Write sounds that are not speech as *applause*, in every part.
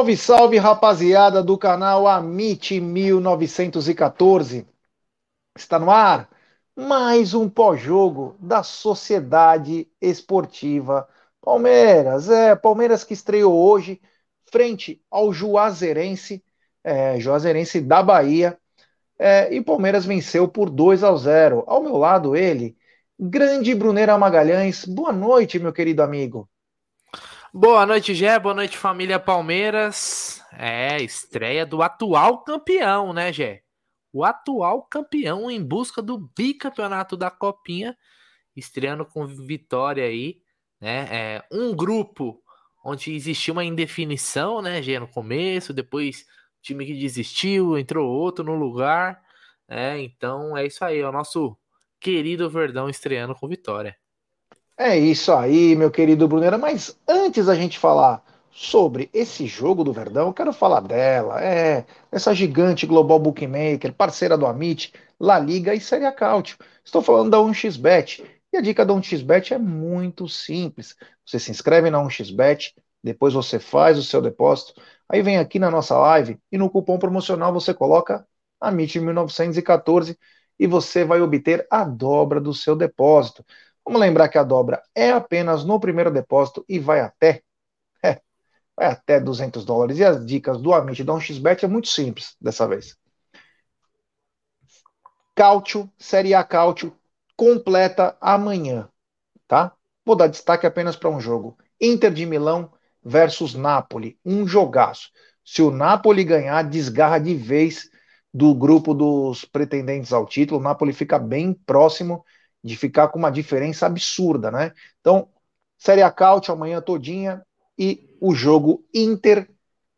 Salve, salve, rapaziada do canal Amit 1914. Está no ar mais um pós-jogo da Sociedade Esportiva Palmeiras. É, Palmeiras que estreou hoje frente ao Juazeirense, é, Juazeirense da Bahia. É, e Palmeiras venceu por 2 a 0. Ao meu lado, ele, grande Bruneira Magalhães. Boa noite, meu querido amigo. Boa noite, Gé. Boa noite, família Palmeiras. É, estreia do atual campeão, né, Gé? O atual campeão em busca do bicampeonato da Copinha, estreando com vitória aí, né? É, um grupo onde existia uma indefinição, né, Gé, no começo, depois time que desistiu, entrou outro no lugar. É, então é isso aí, é o nosso querido Verdão estreando com vitória. É isso aí, meu querido Brunera. Mas antes da gente falar sobre esse jogo do Verdão, eu quero falar dela. É, essa gigante global bookmaker, parceira do Amit, La Liga e Série Cautio. Estou falando da 1xBet. E a dica da 1xBet é muito simples. Você se inscreve na 1xBet, depois você faz o seu depósito, aí vem aqui na nossa live e no cupom promocional você coloca AMIT1914 e você vai obter a dobra do seu depósito. Vamos lembrar que a dobra é apenas no primeiro depósito e vai até *laughs* é, vai até 200 dólares. E as dicas do Amit da 1xBet é muito simples dessa vez. Cálcio, Série A Cálcio, completa amanhã, tá? Vou dar destaque apenas para um jogo. Inter de Milão versus Napoli, um jogaço. Se o Napoli ganhar, desgarra de vez do grupo dos pretendentes ao título. O Napoli fica bem próximo de ficar com uma diferença absurda, né? Então, Série A Caute amanhã todinha e o jogo Inter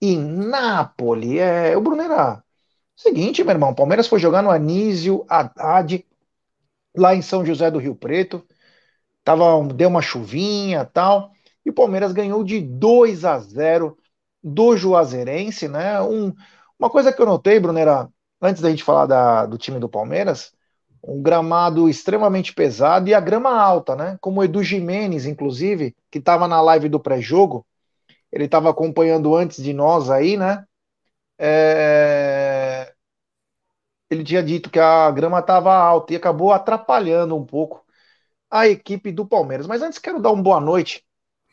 e Napoli. É, o Brunera, seguinte, meu irmão, Palmeiras foi jogar no Anísio Haddad, lá em São José do Rio Preto. Tava, deu uma chuvinha tal, e o Palmeiras ganhou de 2 a 0 do Juazeirense, né? Um, uma coisa que eu notei, Brunera, antes da gente falar da, do time do Palmeiras, um gramado extremamente pesado e a grama alta, né? Como o Edu Jimenez, inclusive, que estava na live do pré-jogo, ele estava acompanhando antes de nós aí, né? É... Ele tinha dito que a grama estava alta e acabou atrapalhando um pouco a equipe do Palmeiras. Mas antes quero dar uma boa noite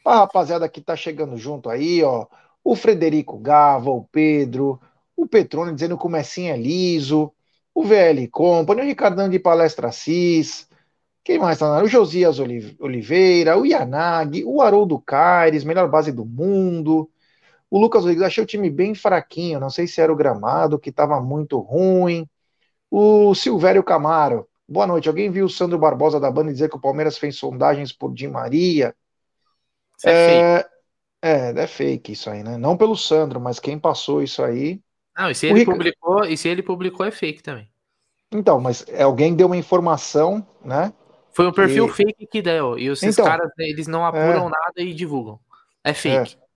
para a rapaziada que está chegando junto aí, ó. O Frederico Gava, o Pedro, o Petrone dizendo que o Messinho é liso, o VL Company, o Ricardão de Palestra Assis, quem mais está na O Josias Oliveira, o Yanagi, o Haroldo Caires, melhor base do mundo. O Lucas Rodrigues, achei o time bem fraquinho, não sei se era o gramado que estava muito ruim. O Silvério Camaro, boa noite. Alguém viu o Sandro Barbosa da banda dizer que o Palmeiras fez sondagens por Di Maria? Isso é, é fake. É, é fake isso aí, né? Não pelo Sandro, mas quem passou isso aí não, e se ele, publicou, e se ele publicou é fake também. Então, mas alguém deu uma informação, né? Foi um perfil e... fake que deu. E esses então, caras, eles não apuram é... nada e divulgam. É fake. É.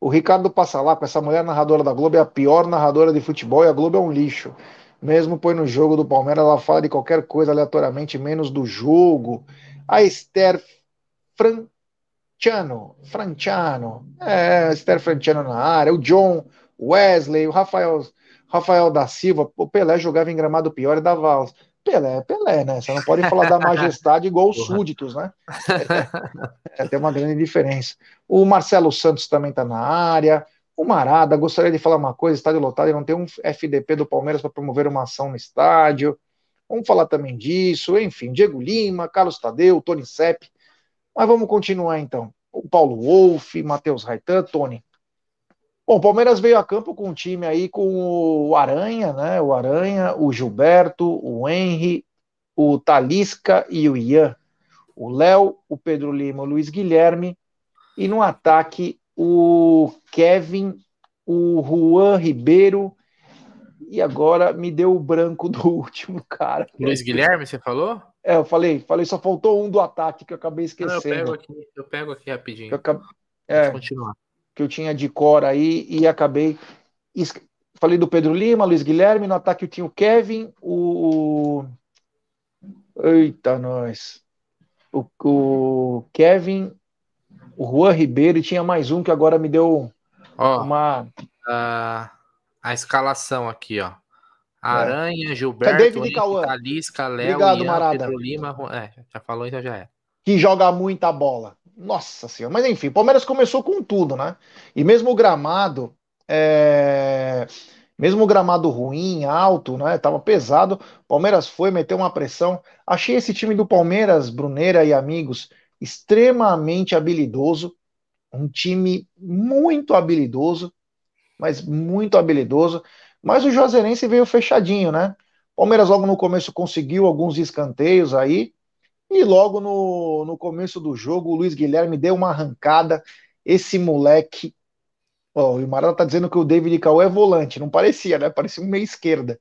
O Ricardo passa lá com essa mulher narradora da Globo, é a pior narradora de futebol e a Globo é um lixo. Mesmo põe no jogo do Palmeiras, ela fala de qualquer coisa aleatoriamente, menos do jogo. A Esther Franciano, Franciano, é, a Esther Franciano na área, o John, Wesley, o Rafael, Rafael da Silva, o Pelé jogava em gramado pior e dava aula. Pelé é Pelé, né? Você não pode falar da majestade igual os súditos, né? É, é, tem uma grande diferença. O Marcelo Santos também está na área. O Marada, gostaria de falar uma coisa: estádio lotado e não tem um FDP do Palmeiras para promover uma ação no estádio. Vamos falar também disso. Enfim, Diego Lima, Carlos Tadeu, Tony Sepp. Mas vamos continuar então. O Paulo Wolff, Matheus Raitan, Tony. Bom, o Palmeiras veio a campo com um time aí com o Aranha, né? O Aranha, o Gilberto, o Henry, o Talisca e o Ian. O Léo, o Pedro Lima, o Luiz Guilherme. E no ataque, o Kevin, o Juan Ribeiro. E agora me deu o branco do *laughs* último cara. Luiz Guilherme, você falou? É, eu falei, falei, só faltou um do ataque que eu acabei esquecendo. Não, eu, pego aqui, eu pego aqui rapidinho. Eu acabei, é, continuar que eu tinha de cor aí e acabei. Falei do Pedro Lima, Luiz Guilherme, no ataque eu tinha o Kevin, o. Eita, nós. O, o Kevin, o Juan Ribeiro e tinha mais um que agora me deu uma. a, a escalação aqui, ó. É. Aranha, é. Gilberto, David Cauã. Talisca, Léo, Obrigado, Ian, Marada. Pedro Lima. É, já falou, então já é. Que joga muita bola. Nossa senhora. Mas enfim, Palmeiras começou com tudo, né? E mesmo o gramado, é... mesmo o gramado ruim, alto, né? Tava pesado. Palmeiras foi, meteu uma pressão. Achei esse time do Palmeiras, Bruneira e amigos, extremamente habilidoso. Um time muito habilidoso, mas muito habilidoso. Mas o Juazeirense veio fechadinho, né? Palmeiras logo no começo conseguiu alguns escanteios aí, e logo no, no começo do jogo, o Luiz Guilherme deu uma arrancada. Esse moleque. Ó, o Marada tá dizendo que o David Cauê é volante. Não parecia, né? Parecia um meia esquerda.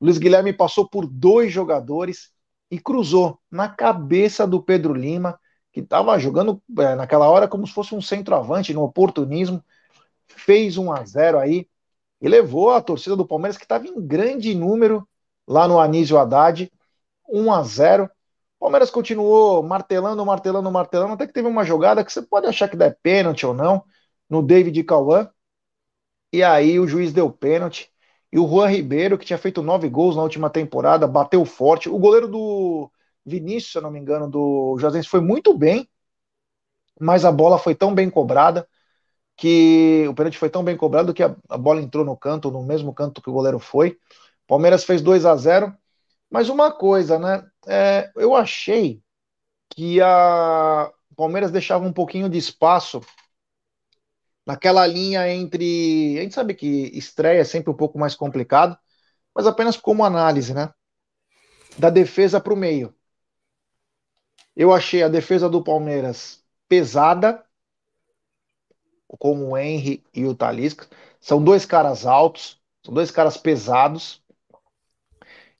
O Luiz Guilherme passou por dois jogadores e cruzou na cabeça do Pedro Lima, que estava jogando é, naquela hora como se fosse um centroavante, no oportunismo. Fez 1 a 0 aí e levou a torcida do Palmeiras, que estava em grande número lá no Anísio Haddad, 1 a 0 Palmeiras continuou martelando, martelando, martelando, até que teve uma jogada que você pode achar que der pênalti ou não, no David Cauã. E aí o juiz deu pênalti. E o Juan Ribeiro, que tinha feito nove gols na última temporada, bateu forte. O goleiro do Vinícius, se eu não me engano, do Josense, foi muito bem, mas a bola foi tão bem cobrada que o pênalti foi tão bem cobrado que a, a bola entrou no canto, no mesmo canto que o goleiro foi. Palmeiras fez 2 a 0 mas uma coisa, né? É, eu achei que a Palmeiras deixava um pouquinho de espaço naquela linha entre. A gente sabe que estreia é sempre um pouco mais complicado, mas apenas como análise, né? Da defesa para o meio. Eu achei a defesa do Palmeiras pesada, como o Henry e o Talisca. São dois caras altos, são dois caras pesados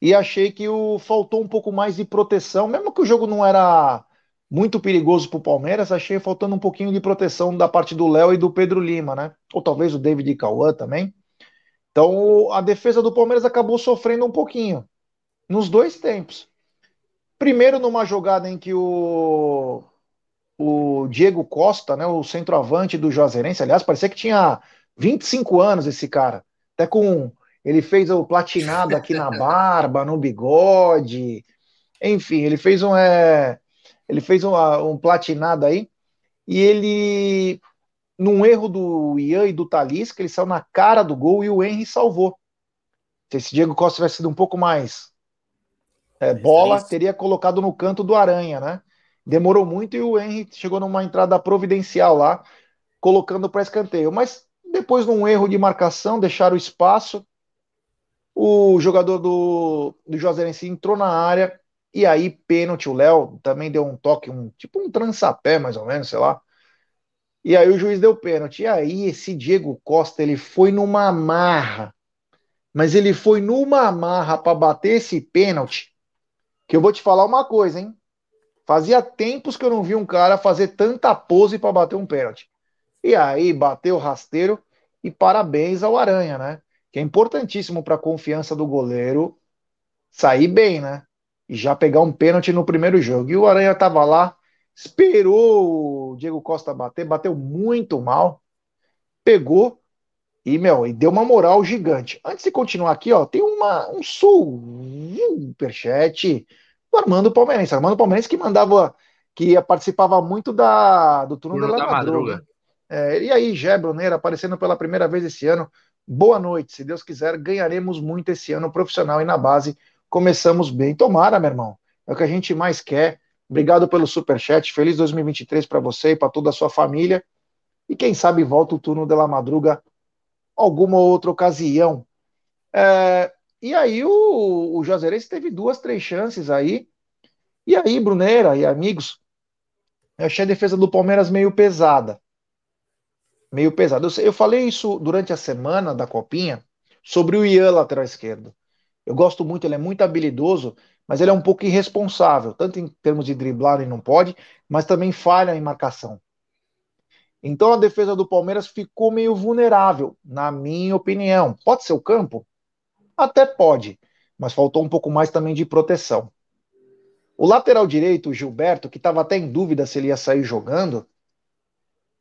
e achei que o, faltou um pouco mais de proteção, mesmo que o jogo não era muito perigoso para o Palmeiras, achei faltando um pouquinho de proteção da parte do Léo e do Pedro Lima, né? Ou talvez o David Cauã também. Então a defesa do Palmeiras acabou sofrendo um pouquinho nos dois tempos. Primeiro numa jogada em que o, o Diego Costa, né, o centroavante do Juazeirense, aliás, parecia que tinha 25 anos esse cara, até com ele fez o platinado aqui na *laughs* barba, no bigode. Enfim, ele fez um, é, ele fez um, um platinado aí. E ele, num erro do Ian e do Talisca, ele saiu na cara do gol e o Henry salvou. Se esse Diego Costa tivesse sido um pouco mais é, bola, teria colocado no canto do Aranha, né? Demorou muito e o Henry chegou numa entrada providencial lá, colocando para escanteio. Mas depois, num erro de marcação, deixaram o espaço o jogador do, do Juazeirense entrou na área e aí pênalti. O Léo também deu um toque, um tipo um trançapé, mais ou menos, sei lá. E aí o juiz deu pênalti. E aí esse Diego Costa, ele foi numa marra. Mas ele foi numa marra para bater esse pênalti. Que eu vou te falar uma coisa, hein? Fazia tempos que eu não vi um cara fazer tanta pose para bater um pênalti. E aí bateu rasteiro e parabéns ao Aranha, né? Que é importantíssimo para a confiança do goleiro sair bem, né? E já pegar um pênalti no primeiro jogo. E o Aranha estava lá, esperou o Diego Costa bater, bateu muito mal, pegou e, meu, e deu uma moral gigante. Antes de continuar aqui, ó, tem uma, um superchat do Armando Palmeirense. Armando Palmeirense que mandava, que participava muito da, do turno, da, da madruga. madruga. É, e aí, Gé Bruneira aparecendo pela primeira vez esse ano. Boa noite. Se Deus quiser, ganharemos muito esse ano profissional e na base. Começamos bem. Tomara, meu irmão. É o que a gente mais quer. Obrigado pelo super chat. Feliz 2023 para você e para toda a sua família. E quem sabe volta o turno de la madruga alguma outra ocasião. É, e aí o, o Juazeirense teve duas, três chances aí. E aí, Bruneira e amigos, eu achei a defesa do Palmeiras meio pesada meio pesado. Eu, eu falei isso durante a semana da Copinha sobre o Ian, lateral esquerdo. Eu gosto muito, ele é muito habilidoso, mas ele é um pouco irresponsável, tanto em termos de driblar e não pode, mas também falha em marcação. Então a defesa do Palmeiras ficou meio vulnerável, na minha opinião. Pode ser o campo? Até pode, mas faltou um pouco mais também de proteção. O lateral direito, o Gilberto, que estava até em dúvida se ele ia sair jogando,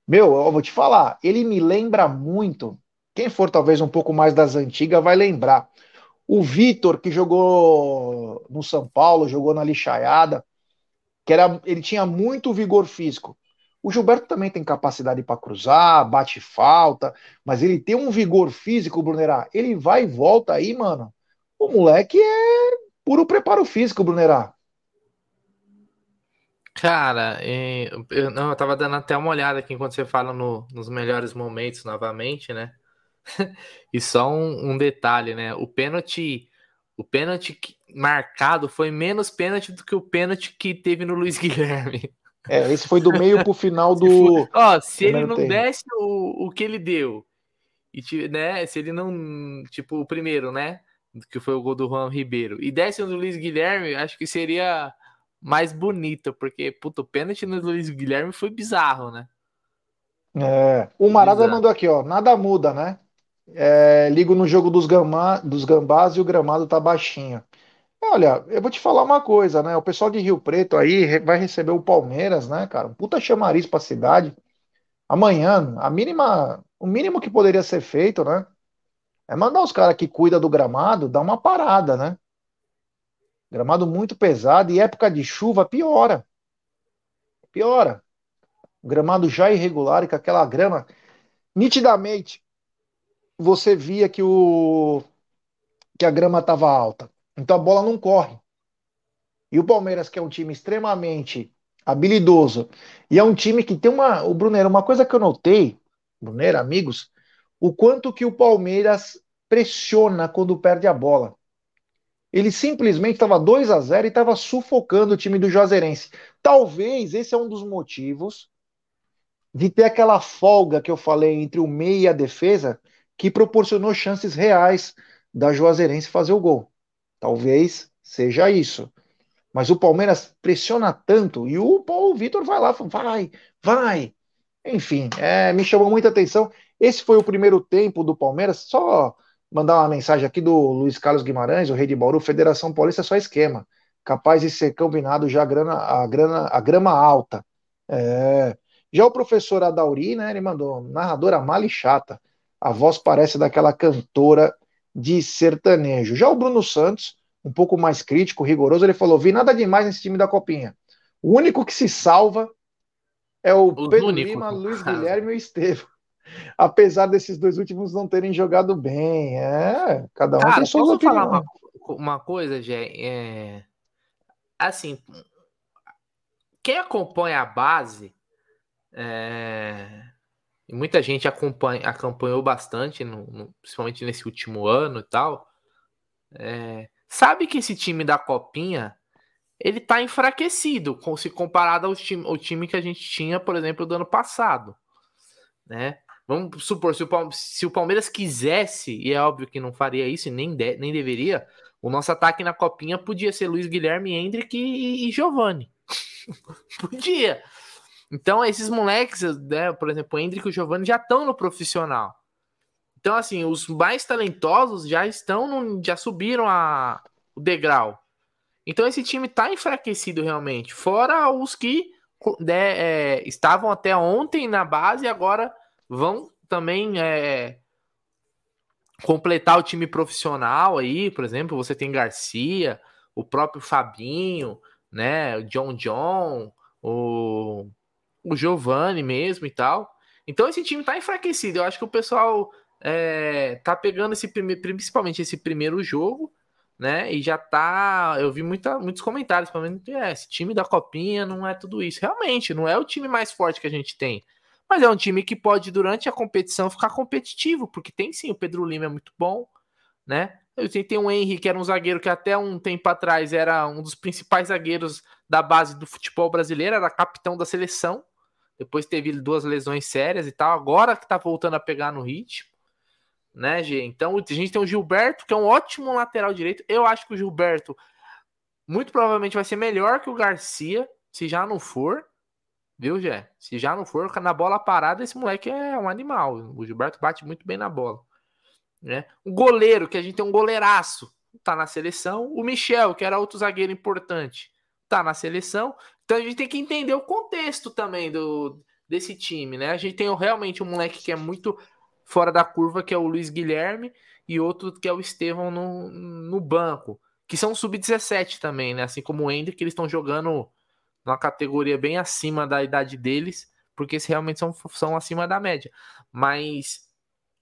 meu, eu vou te falar, ele me lembra muito Quem for talvez um pouco mais das antigas vai lembrar. O Vitor, que jogou no São Paulo, jogou na lixaiada, que era, ele tinha muito vigor físico. O Gilberto também tem capacidade para cruzar, bate falta, mas ele tem um vigor físico, Brunerá. Ele vai e volta aí, mano. O moleque é puro preparo físico, Brunerá. Cara, é, eu, não, eu tava dando até uma olhada aqui enquanto você fala no, nos melhores momentos novamente, né? *laughs* e só um, um, detalhe, né? O pênalti, o pênalti marcado foi menos pênalti do que o pênalti que teve no Luiz *laughs* Guilherme. É, esse foi do meio pro final do. Ó, se ele não tempo. desse o, o que ele deu, e né, se ele não, tipo, o primeiro, né, que foi o gol do Juan Ribeiro, e desse o do Luiz Guilherme, acho que seria mais bonito, porque, puto, o pênalti no Luiz Guilherme foi bizarro, né? É, o Marada mandou aqui, ó, nada muda, né? É, ligo no jogo dos, gama, dos gambás e o gramado tá baixinho. Olha, eu vou te falar uma coisa, né? O pessoal de Rio Preto aí vai receber o Palmeiras, né, cara? Um puta chamariz pra cidade. Amanhã, a mínima, o mínimo que poderia ser feito, né? É mandar os caras que cuidam do gramado dar uma parada, né? Gramado muito pesado e época de chuva piora. Piora. Gramado já irregular e com aquela grama nitidamente você via que o que a grama estava alta. Então a bola não corre. E o Palmeiras, que é um time extremamente habilidoso, e é um time que tem uma. O Brunero, uma coisa que eu notei, Brunero, amigos, o quanto que o Palmeiras pressiona quando perde a bola. Ele simplesmente estava 2 a 0 e estava sufocando o time do Juazeirense. Talvez esse é um dos motivos de ter aquela folga que eu falei entre o meio e a defesa, que proporcionou chances reais da Juazeirense fazer o gol. Talvez seja isso. Mas o Palmeiras pressiona tanto e o Paulo Vitor vai lá, vai, vai. Enfim, é, me chamou muita atenção. Esse foi o primeiro tempo do Palmeiras. Só mandar uma mensagem aqui do Luiz Carlos Guimarães, o rei de Bauru, Federação Paulista é só esquema. Capaz de ser combinado já a grana, a grana, a grama alta. É. Já o professor Adauri, né, ele mandou narradora mala e chata. A voz parece daquela cantora de sertanejo. Já o Bruno Santos, um pouco mais crítico, rigoroso, ele falou: vi nada demais nesse time da Copinha. O único que se salva é o Os Pedro único. Lima, Luiz Guilherme e o Estevam. Apesar desses dois últimos não terem jogado bem. É, cada um Cara, tem sua opinião. falar uma, uma coisa, Jé? É... Assim, quem acompanha a base, é... muita gente acompanha, acompanhou bastante, no, no, principalmente nesse último ano e tal, é... sabe que esse time da Copinha ele tá enfraquecido se comparado ao time, ao time que a gente tinha, por exemplo, do ano passado, né? Vamos supor, se o, Palmeiras, se o Palmeiras quisesse, e é óbvio que não faria isso, nem, de, nem deveria, o nosso ataque na copinha podia ser Luiz Guilherme, Hendrick e, e Giovanni. *laughs* podia. Então, esses moleques, né, por exemplo, o Hendrick e o Giovanni já estão no profissional. Então, assim, os mais talentosos já estão, no, já subiram a, o degrau. Então, esse time está enfraquecido realmente. Fora os que né, é, estavam até ontem na base e agora vão também é, completar o time profissional aí, por exemplo, você tem Garcia, o próprio Fabinho, né, o John John, o, o Giovanni mesmo e tal. Então esse time tá enfraquecido. Eu acho que o pessoal é, tá pegando esse principalmente esse primeiro jogo, né? E já tá. Eu vi muita, muitos comentários falando é, esse time da Copinha não é tudo isso. Realmente, não é o time mais forte que a gente tem. Mas é um time que pode, durante a competição, ficar competitivo, porque tem sim, o Pedro Lima é muito bom, né? Tem um Henrique, que era um zagueiro que até um tempo atrás era um dos principais zagueiros da base do futebol brasileiro, era capitão da seleção. Depois teve duas lesões sérias e tal. Agora que tá voltando a pegar no ritmo, né, G? Então a gente tem o Gilberto, que é um ótimo lateral direito. Eu acho que o Gilberto muito provavelmente vai ser melhor que o Garcia, se já não for. Viu, Gé? Se já não for, na bola parada, esse moleque é um animal. O Gilberto bate muito bem na bola. Né? O goleiro, que a gente tem um goleiraço, tá na seleção. O Michel, que era outro zagueiro importante, tá na seleção. Então a gente tem que entender o contexto também do, desse time, né? A gente tem realmente um moleque que é muito fora da curva, que é o Luiz Guilherme, e outro que é o Estevão no, no banco, que são sub-17 também, né? Assim como o Hendrick, eles estão jogando numa categoria bem acima da idade deles, porque eles realmente são, são acima da média. Mas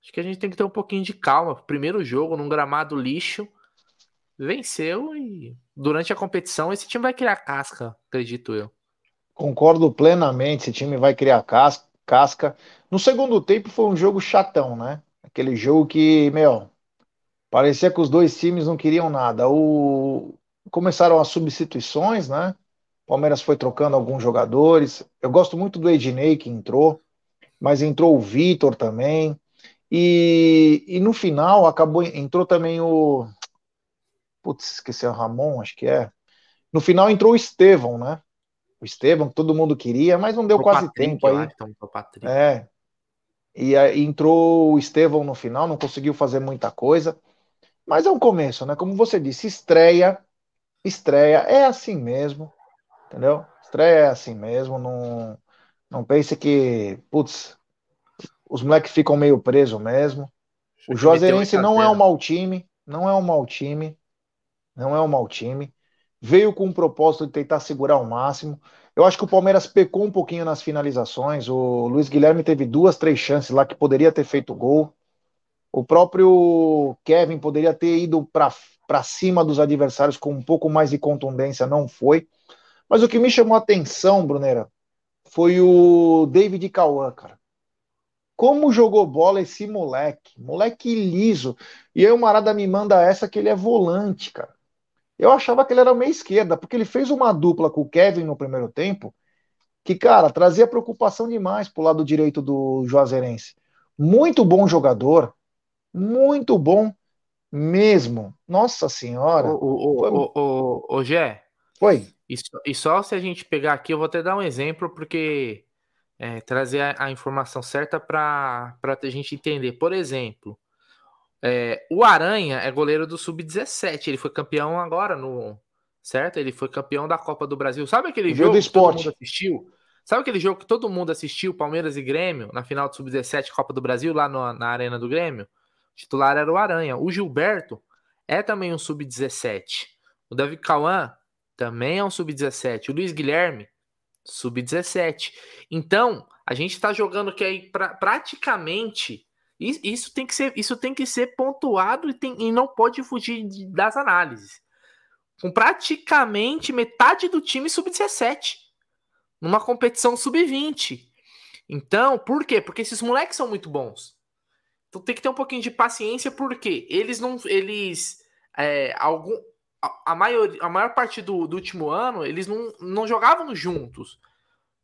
acho que a gente tem que ter um pouquinho de calma. Primeiro jogo, num gramado lixo, venceu e durante a competição esse time vai criar casca, acredito eu. Concordo plenamente, esse time vai criar casca. No segundo tempo foi um jogo chatão, né? Aquele jogo que, meu, parecia que os dois times não queriam nada. O... Começaram as substituições, né? O Palmeiras foi trocando alguns jogadores. Eu gosto muito do Ednei que entrou, mas entrou o Vitor também. E, e no final acabou entrou também o Putz, esqueci o Ramon, acho que é. No final entrou o Estevão, né? O Estevão, que todo mundo queria, mas não deu o quase Patrick, tempo aí. Então, é. E aí entrou o Estevão no final, não conseguiu fazer muita coisa. Mas é um começo, né? Como você disse, estreia, estreia é assim mesmo, entendeu? Estreia é assim mesmo, não, não pense que, putz, os moleques ficam meio presos mesmo. O Juazeirense não é um mau time, não é um mau time, não é um mau time. Veio com o propósito de tentar segurar o máximo. Eu acho que o Palmeiras pecou um pouquinho nas finalizações. O Luiz Guilherme teve duas, três chances lá que poderia ter feito gol. O próprio Kevin poderia ter ido para cima dos adversários com um pouco mais de contundência, não foi. Mas o que me chamou a atenção, Brunera, foi o David Cauã, cara. Como jogou bola esse moleque? Moleque liso. E aí o Marada me manda essa que ele é volante, cara. Eu achava que ele era meia esquerda, porque ele fez uma dupla com o Kevin no primeiro tempo, que, cara, trazia preocupação demais pro lado direito do Juazeirense. Muito bom jogador, muito bom mesmo. Nossa senhora. Ô, ô, ô, ô, ô, Gé. Foi. E só, e só se a gente pegar aqui, eu vou até dar um exemplo, porque é, trazer a, a, informação certa para a gente entender. Por exemplo, é, o Aranha é goleiro do Sub-17. Ele foi campeão agora no. Certo? Ele foi campeão da Copa do Brasil. Sabe aquele jogo que todo mundo assistiu? Sabe aquele jogo que todo mundo assistiu, Palmeiras e Grêmio, na final do Sub-17 Copa do Brasil, lá no, na Arena do Grêmio? O titular era o Aranha. O Gilberto é também um Sub-17. O David Cauã também é um Sub-17. O Luiz Guilherme, Sub-17. Então, a gente está jogando que aí pra, praticamente isso tem que ser, isso tem que ser pontuado e, tem, e não pode fugir das análises. Com praticamente metade do time sub-17 numa competição sub-20. Então, por quê? Porque esses moleques são muito bons. Então tem que ter um pouquinho de paciência, porque eles não. Eles. É, algum, a, a, maior, a maior parte do, do último ano, eles não, não jogavam juntos.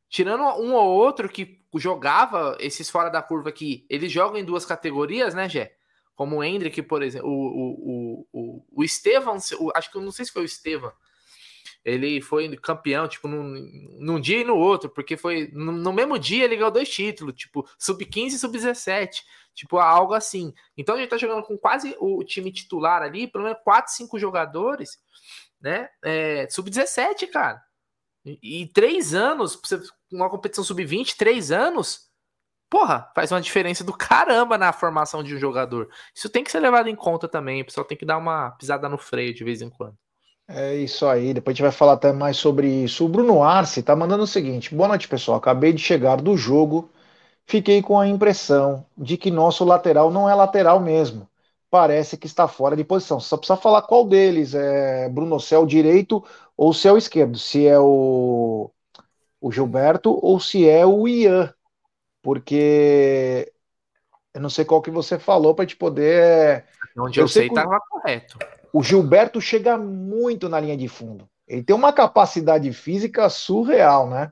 Tirando um ou outro que jogava esses fora da curva aqui, eles jogam em duas categorias, né, Gé? Como o Hendrick, por exemplo, o, o, o, o Estevam, acho que eu não sei se foi o Estevam, ele foi campeão, tipo, num, num dia e no outro, porque foi no, no mesmo dia ele ganhou dois títulos, tipo, sub-15 e sub-17, tipo, algo assim. Então a gente tá jogando com quase o time titular ali, pelo menos 4, 5 jogadores, né? É, sub-17, cara. E, e três anos, uma competição sub-20, três anos, porra, faz uma diferença do caramba na formação de um jogador. Isso tem que ser levado em conta também. O pessoal tem que dar uma pisada no freio de vez em quando. É isso aí, depois a gente vai falar até mais sobre isso. O Bruno Arce tá mandando o seguinte: boa noite, pessoal. Acabei de chegar do jogo, fiquei com a impressão de que nosso lateral não é lateral mesmo. Parece que está fora de posição. Só precisa falar qual deles é Bruno Céu direito ou se é o esquerdo, se é o, o Gilberto ou se é o Ian, porque eu não sei qual que você falou para te poder. Onde eu, eu sei estava correto. O Gilberto chega muito na linha de fundo. Ele tem uma capacidade física surreal, né?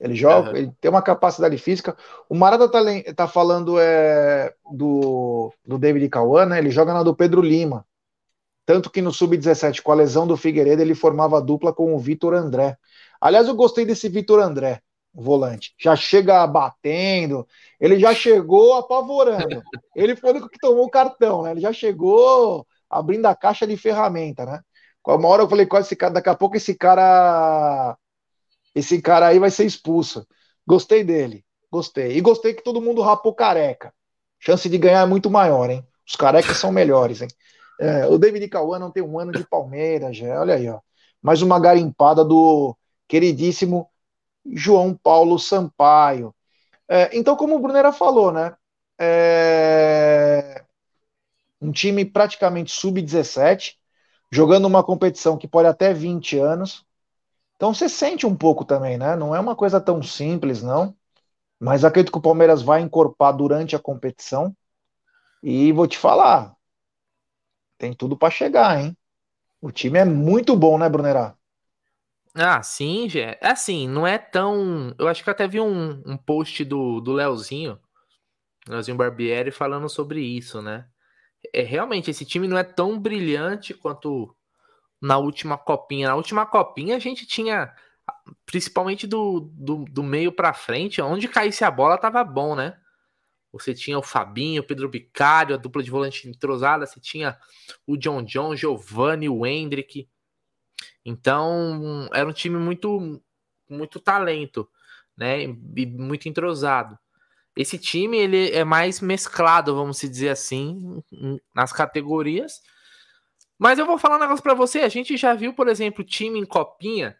Ele joga, uhum. ele tem uma capacidade física. O Marada tá, tá falando é, do, do David Cauã, né? Ele joga na do Pedro Lima. Tanto que no Sub-17, com a lesão do Figueiredo, ele formava dupla com o Vitor André. Aliás, eu gostei desse Vitor André, volante. Já chega batendo, ele já chegou apavorando. *laughs* Ele foi o que tomou o cartão, né? Ele já chegou abrindo a caixa de ferramenta, né? Uma hora eu falei, quase esse cara, daqui a pouco esse cara. Esse cara aí vai ser expulso. Gostei dele. Gostei. E gostei que todo mundo rapou careca. chance de ganhar é muito maior, hein? Os carecas são melhores, hein? É, o David Cauã não tem um ano de Palmeiras, já. Olha aí, ó. Mais uma garimpada do queridíssimo João Paulo Sampaio. É, então, como o Brunera falou, né? É, um time praticamente sub-17, jogando uma competição que pode até 20 anos. Então você sente um pouco também, né? Não é uma coisa tão simples, não. Mas acredito que o Palmeiras vai encorpar durante a competição. E vou te falar, tem tudo para chegar, hein? O time é muito bom, né, Brunerá? Ah, sim, Gé. Assim, não é tão. Eu acho que eu até vi um, um post do, do Leozinho, Leozinho Barbieri, falando sobre isso, né? É, realmente, esse time não é tão brilhante quanto na última copinha. Na última copinha a gente tinha, principalmente do, do, do meio para frente, onde caísse a bola tava bom, né? Você tinha o Fabinho, o Pedro Bicário, a dupla de volante entrosada, você tinha o John John, Giovanni, o Hendrick. Então, era um time muito muito talento, né? E muito entrosado. Esse time ele é mais mesclado, vamos dizer assim, nas categorias. Mas eu vou falar um negócio para você. A gente já viu, por exemplo, time em copinha.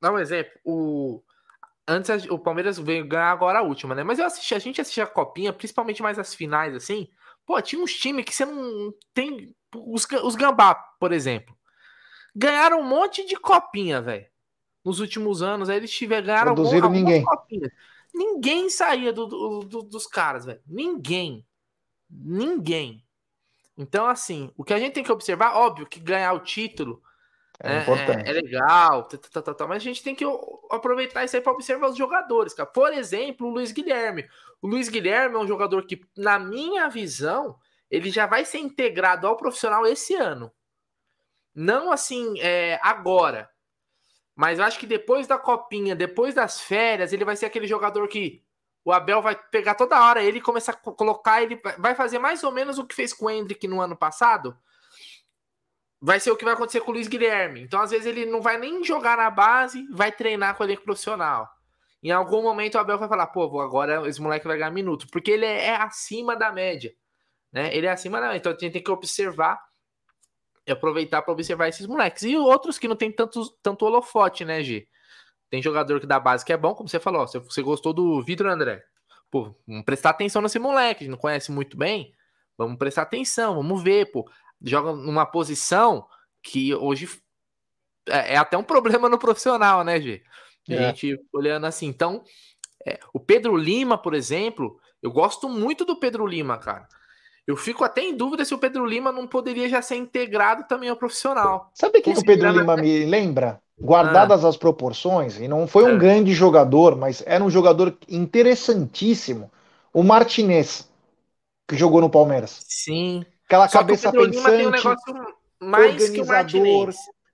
Dá um exemplo. O antes o Palmeiras veio ganhar agora a última, né? Mas eu assisti, a gente assistia a copinha, principalmente mais as finais assim. Pô, tinha uns times que você não tem os, os Gambá, por exemplo. Ganharam um monte de copinha, velho. Nos últimos anos, aí eles tiveram ganharam Produziram ninguém. copinhas. Ninguém saía do, do, do, dos caras, velho. Ninguém. Ninguém. Então, assim, o que a gente tem que observar, óbvio que ganhar o título é, é, é, é legal, tá, tá, tá, tá, mas a gente tem que aproveitar isso aí para observar os jogadores, cara. Por exemplo, o Luiz Guilherme. O Luiz Guilherme é um jogador que, na minha visão, ele já vai ser integrado ao profissional esse ano. Não assim, é, agora. Mas eu acho que depois da copinha, depois das férias, ele vai ser aquele jogador que o Abel vai pegar toda hora ele começar a colocar, ele vai fazer mais ou menos o que fez com o Hendrick no ano passado. Vai ser o que vai acontecer com o Luiz Guilherme. Então, às vezes, ele não vai nem jogar na base, vai treinar com o elenco profissional. Em algum momento o Abel vai falar, pô, agora esse moleque vai ganhar minuto, porque ele é, é acima da média. Né? Ele é acima da média. Então a gente tem que observar e aproveitar para observar esses moleques. E outros que não tem tanto, tanto holofote, né, G? Tem jogador que da base que é bom, como você falou, você, você gostou do Vitor André. Pô, vamos prestar atenção nesse moleque, não conhece muito bem. Vamos prestar atenção, vamos ver, pô. Joga numa posição que hoje é, é até um *laughs* problema no profissional, né, G? A é. gente olhando assim. Então, é, o Pedro Lima, por exemplo, eu gosto muito do Pedro Lima, cara. Eu fico até em dúvida se o Pedro Lima não poderia já ser integrado também ao profissional. Sabe quem o Pedro Lima me lembra? guardadas ah. as proporções, e não foi um é. grande jogador, mas era um jogador interessantíssimo. O Martinez, que jogou no Palmeiras. Sim. Aquela Só cabeça pensante, um organizador,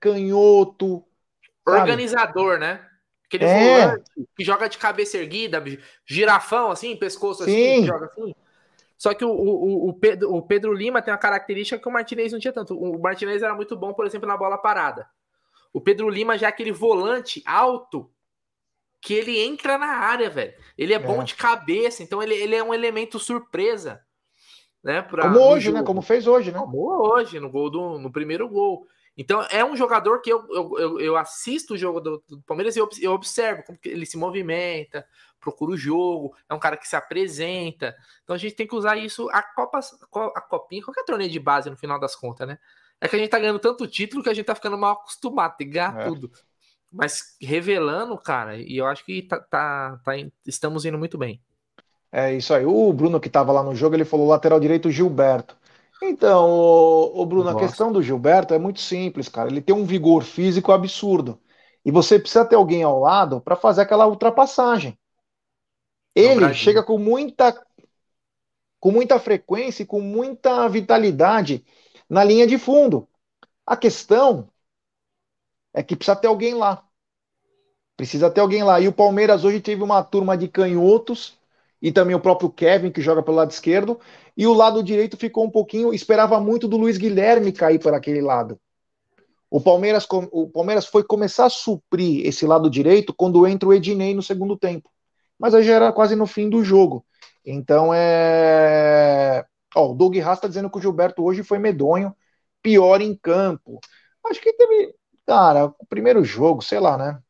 canhoto. Organizador, sabe? né? Aquele é. que joga de cabeça erguida, girafão, assim, pescoço assim, joga assim. Só que o, o, o, Pedro, o Pedro Lima tem uma característica que o Martinez não tinha tanto. O Martinez era muito bom, por exemplo, na bola parada. O Pedro Lima já é aquele volante alto que ele entra na área, velho. Ele é, é. bom de cabeça, então ele, ele é um elemento surpresa. Né, pra, Como hoje, né? Como fez hoje, né? Como hoje, no gol do no primeiro gol. Então é um jogador que eu, eu, eu, eu assisto o jogo do, do Palmeiras e eu, eu, observo como ele se movimenta, procura o jogo, é um cara que se apresenta. Então a gente tem que usar isso a Copa, a Copinha, qualquer torneio de base no final das contas, né? É que a gente tá ganhando tanto título que a gente tá ficando mal acostumado, tem que ganhar é. tudo. Mas revelando, cara, e eu acho que tá, tá, tá, estamos indo muito bem. É isso aí. O Bruno que tava lá no jogo, ele falou lateral direito Gilberto. Então, o, o Bruno, a questão do Gilberto é muito simples, cara. Ele tem um vigor físico absurdo. E você precisa ter alguém ao lado para fazer aquela ultrapassagem. Ele chega com muita com muita frequência e com muita vitalidade na linha de fundo. A questão é que precisa ter alguém lá. Precisa ter alguém lá. E o Palmeiras hoje teve uma turma de canhotos e também o próprio Kevin, que joga pelo lado esquerdo. E o lado direito ficou um pouquinho. Esperava muito do Luiz Guilherme cair por aquele lado. O Palmeiras, o Palmeiras foi começar a suprir esse lado direito quando entra o Ednei no segundo tempo. Mas aí já era quase no fim do jogo. Então é. Ó, o Doug Haas tá dizendo que o Gilberto hoje foi medonho, pior em campo. Acho que teve. Cara, o primeiro jogo, sei lá, né? Não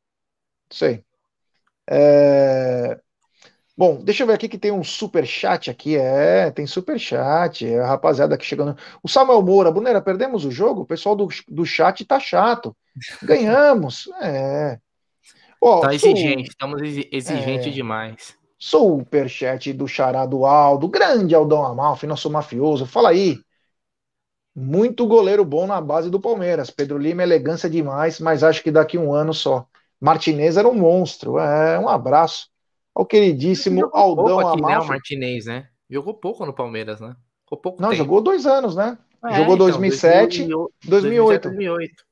sei. É... Bom, deixa eu ver aqui que tem um super chat aqui. É, tem super chat. É a rapaziada aqui chegando. O Samuel Moura, Brunera, perdemos o jogo? O pessoal do, do chat tá chato. Ganhamos. É. Ó, tá exigente, estamos exigentes é, demais. Superchat do Xará do Aldo, grande Aldão Amalfi, nosso mafioso. Fala aí. Muito goleiro bom na base do Palmeiras. Pedro Lima, elegância demais, mas acho que daqui um ano só. Martinez era um monstro. É, um abraço ao queridíssimo Aldão aqui, Né, o Martinez, né? Jogou pouco no Palmeiras, né? Jogou pouco Não, tempo. jogou dois anos, né? É, jogou então, 2007, 2008. 2008. 2008.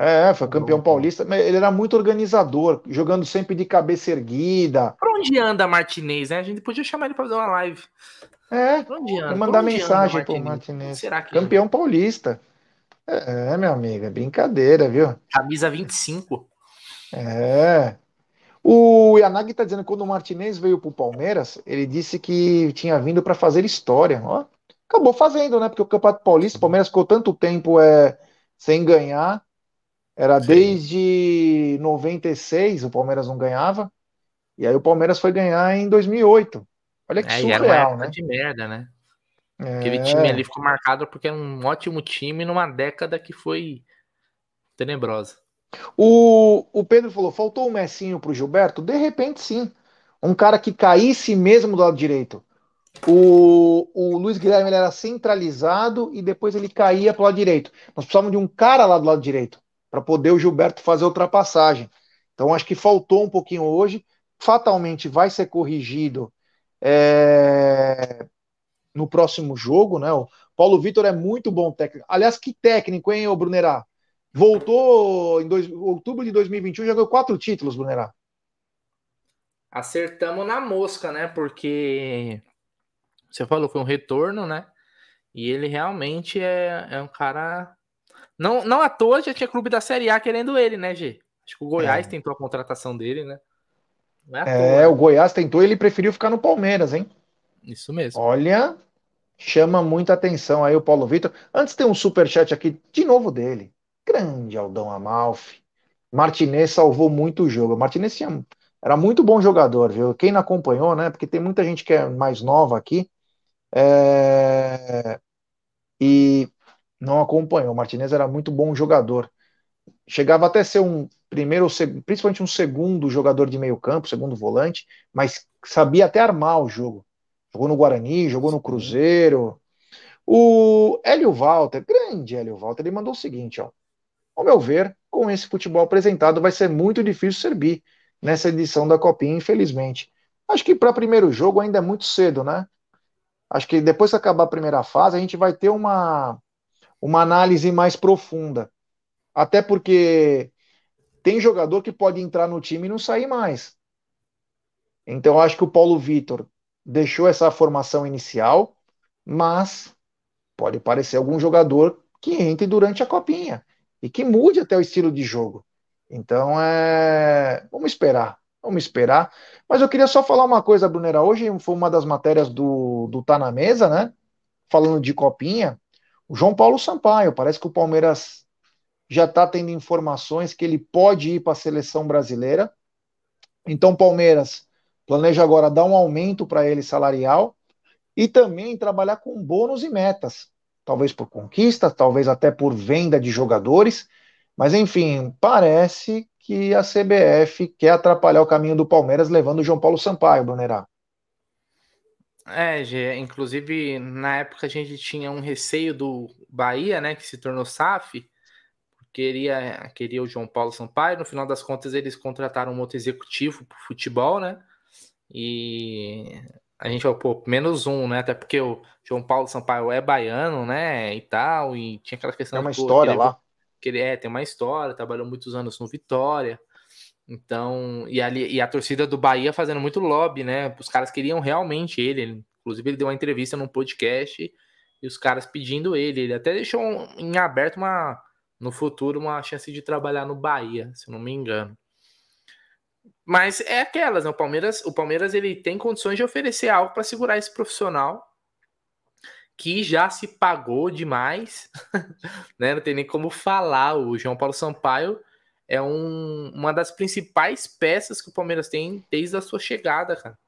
É, foi campeão paulista. Ele era muito organizador, jogando sempre de cabeça erguida. Pra onde anda Martinez, né? A gente podia chamar ele pra fazer uma live. É, pra onde anda? mandar onde mensagem pro Martinez. Será que campeão anda? paulista. É, meu amigo, é brincadeira, viu? Camisa 25. É. O Yanagi está dizendo que quando o Martinez veio para o Palmeiras, ele disse que tinha vindo para fazer história. Ó, acabou fazendo, né? Porque o Campeonato Paulista, o Palmeiras ficou tanto tempo é, sem ganhar. Era Sim. desde 96 o Palmeiras não ganhava. E aí o Palmeiras foi ganhar em 2008. Olha que é, surreal, né? de merda, né? É... Aquele time ali ficou marcado porque era um ótimo time numa década que foi tenebrosa. O, o Pedro falou: faltou o um Messinho pro Gilberto? De repente, sim. Um cara que caísse mesmo do lado direito. O, o Luiz Guilherme ele era centralizado e depois ele caía pro lado direito. Nós precisávamos de um cara lá do lado direito para poder o Gilberto fazer ultrapassagem. Então acho que faltou um pouquinho hoje. Fatalmente vai ser corrigido é, no próximo jogo, né? O Paulo Vitor é muito bom técnico. Aliás, que técnico, hein, Brunerá? Voltou em dois, outubro de 2021, já ganhou quatro títulos, Brunerá. Acertamos na mosca, né? Porque você falou foi um retorno, né? E ele realmente é, é um cara. Não, não à toa já tinha clube da Série A querendo ele, né, G? Acho que o Goiás é. tentou a contratação dele, né? É, é o Goiás tentou e ele preferiu ficar no Palmeiras, hein? Isso mesmo. Olha, chama muita atenção aí o Paulo Vitor. Antes tem um super chat aqui de novo dele. Grande Aldão Amalfi. Martinez salvou muito o jogo. Martinez tinha, era muito bom jogador, viu? Quem não acompanhou, né? Porque tem muita gente que é mais nova aqui é... e não acompanhou. Martinez era muito bom jogador. Chegava até a ser um primeiro, principalmente um segundo jogador de meio campo, segundo volante, mas sabia até armar o jogo. Jogou no Guarani, jogou no Cruzeiro. O Hélio Walter, grande Hélio Walter, ele mandou o seguinte, ó. Ao meu ver, com esse futebol apresentado, vai ser muito difícil ser bi nessa edição da Copinha, infelizmente. Acho que para primeiro jogo ainda é muito cedo, né? Acho que depois que acabar a primeira fase, a gente vai ter uma, uma análise mais profunda. Até porque tem jogador que pode entrar no time e não sair mais. Então, acho que o Paulo Vitor deixou essa formação inicial, mas pode parecer algum jogador que entre durante a copinha e que mude até o estilo de jogo. Então, é... vamos esperar, vamos esperar. Mas eu queria só falar uma coisa, Brunera. Hoje foi uma das matérias do, do Tá na Mesa, né? Falando de copinha. O João Paulo Sampaio, parece que o Palmeiras já está tendo informações que ele pode ir para a seleção brasileira. Então, Palmeiras planeja agora dar um aumento para ele salarial e também trabalhar com bônus e metas talvez por conquista, talvez até por venda de jogadores, mas enfim, parece que a CBF quer atrapalhar o caminho do Palmeiras levando o João Paulo Sampaio, Brunerá. É, Gê, inclusive na época a gente tinha um receio do Bahia, né, que se tornou SAF, queria, queria o João Paulo Sampaio, no final das contas eles contrataram um outro executivo para futebol, né, e a gente falou, pô, menos um, né? Até porque o João Paulo Sampaio é baiano, né? E tal, e tinha aquela questão. Tem uma história que ele, lá. Que ele é, tem uma história, trabalhou muitos anos no Vitória. Então, e ali e a torcida do Bahia fazendo muito lobby, né? Os caras queriam realmente ele. Inclusive, ele deu uma entrevista num podcast e os caras pedindo ele. Ele até deixou em aberto uma no futuro uma chance de trabalhar no Bahia, se não me engano. Mas é aquelas, né? O Palmeiras, o Palmeiras ele tem condições de oferecer algo para segurar esse profissional que já se pagou demais, *laughs* né? Não tem nem como falar. O João Paulo Sampaio é um, uma das principais peças que o Palmeiras tem desde a sua chegada, cara.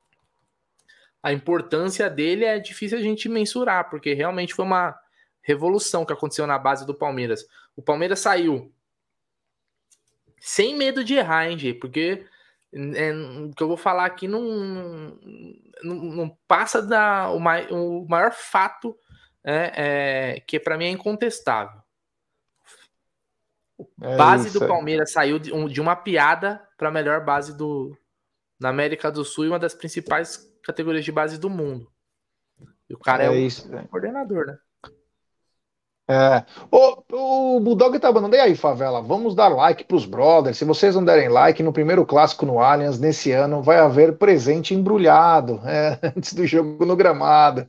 A importância dele é difícil a gente mensurar, porque realmente foi uma revolução que aconteceu na base do Palmeiras. O Palmeiras saiu sem medo de errar, hein, G? Porque é, o que eu vou falar aqui não, não, não passa da o, mai, o maior fato é, é que para mim é incontestável. É base isso, do Palmeiras saiu de, um, de uma piada para a melhor base do na América do Sul e uma das principais categorias de base do mundo. E o cara é, é o isso, coordenador, né? É. O, o Bulldog tá mandando. E aí, favela? Vamos dar like pros brothers. Se vocês não derem like, no primeiro clássico no Allianz, nesse ano, vai haver presente embrulhado é, *laughs* antes do jogo no gramado.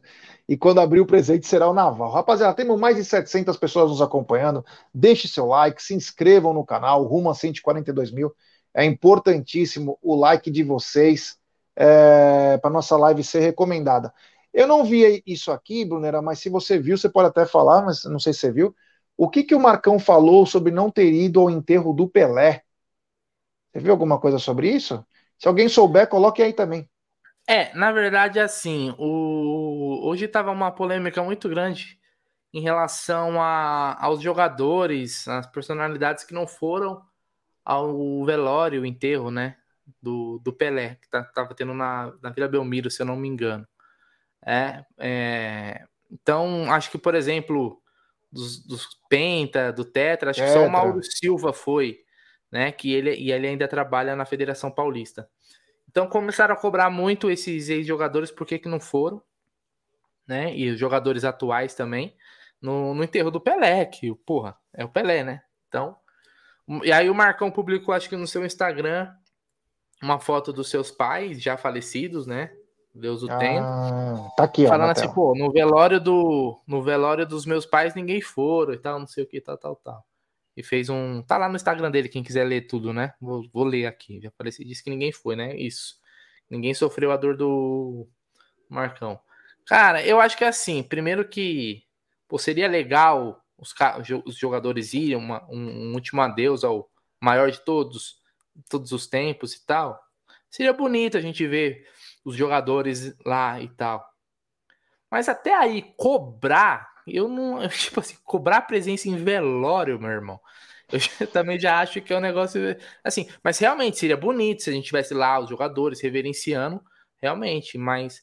E quando abrir o presente será o Naval. Rapaziada, temos mais de 700 pessoas nos acompanhando. Deixe seu like, se inscrevam no canal, rumo a 142 mil. É importantíssimo o like de vocês é, para nossa live ser recomendada. Eu não vi isso aqui, Brunera, mas se você viu, você pode até falar, mas não sei se você viu. O que, que o Marcão falou sobre não ter ido ao enterro do Pelé? Você viu alguma coisa sobre isso? Se alguém souber, coloque aí também. É, na verdade, assim, o... hoje estava uma polêmica muito grande em relação a, aos jogadores, as personalidades que não foram ao velório, o enterro, né, do, do Pelé, que tá, tava tendo na, na Vila Belmiro, se eu não me engano. É, é, então, acho que, por exemplo, dos, dos Penta, do Tetra, acho que só o Mauro Silva foi, né? Que ele, e ele ainda trabalha na Federação Paulista. Então começaram a cobrar muito esses ex-jogadores, por que, que não foram, né? E os jogadores atuais também, no, no enterro do Pelé, que, porra, é o Pelé, né? Então. E aí o Marcão publicou, acho que no seu Instagram, uma foto dos seus pais já falecidos, né? Deus o ah, tem. Tá aqui, Falando ó, assim, pô, no velório do no velório dos meus pais ninguém foram e tal, não sei o que, tal, tal, tal. E fez um. Tá lá no Instagram dele, quem quiser ler tudo, né? Vou, vou ler aqui. Já apareci, disse que ninguém foi, né? Isso. Ninguém sofreu a dor do Marcão. Cara, eu acho que é assim. Primeiro que pô, seria legal os, os jogadores irem, uma, um, um último adeus ao maior de todos, todos os tempos e tal. Seria bonito a gente ver os jogadores lá e tal. Mas até aí, cobrar, eu não. *laughs* Tipo assim, cobrar presença em velório, meu irmão. Eu *laughs* também já acho que é um negócio. Assim, mas realmente seria bonito se a gente tivesse lá os jogadores reverenciando, realmente, mas.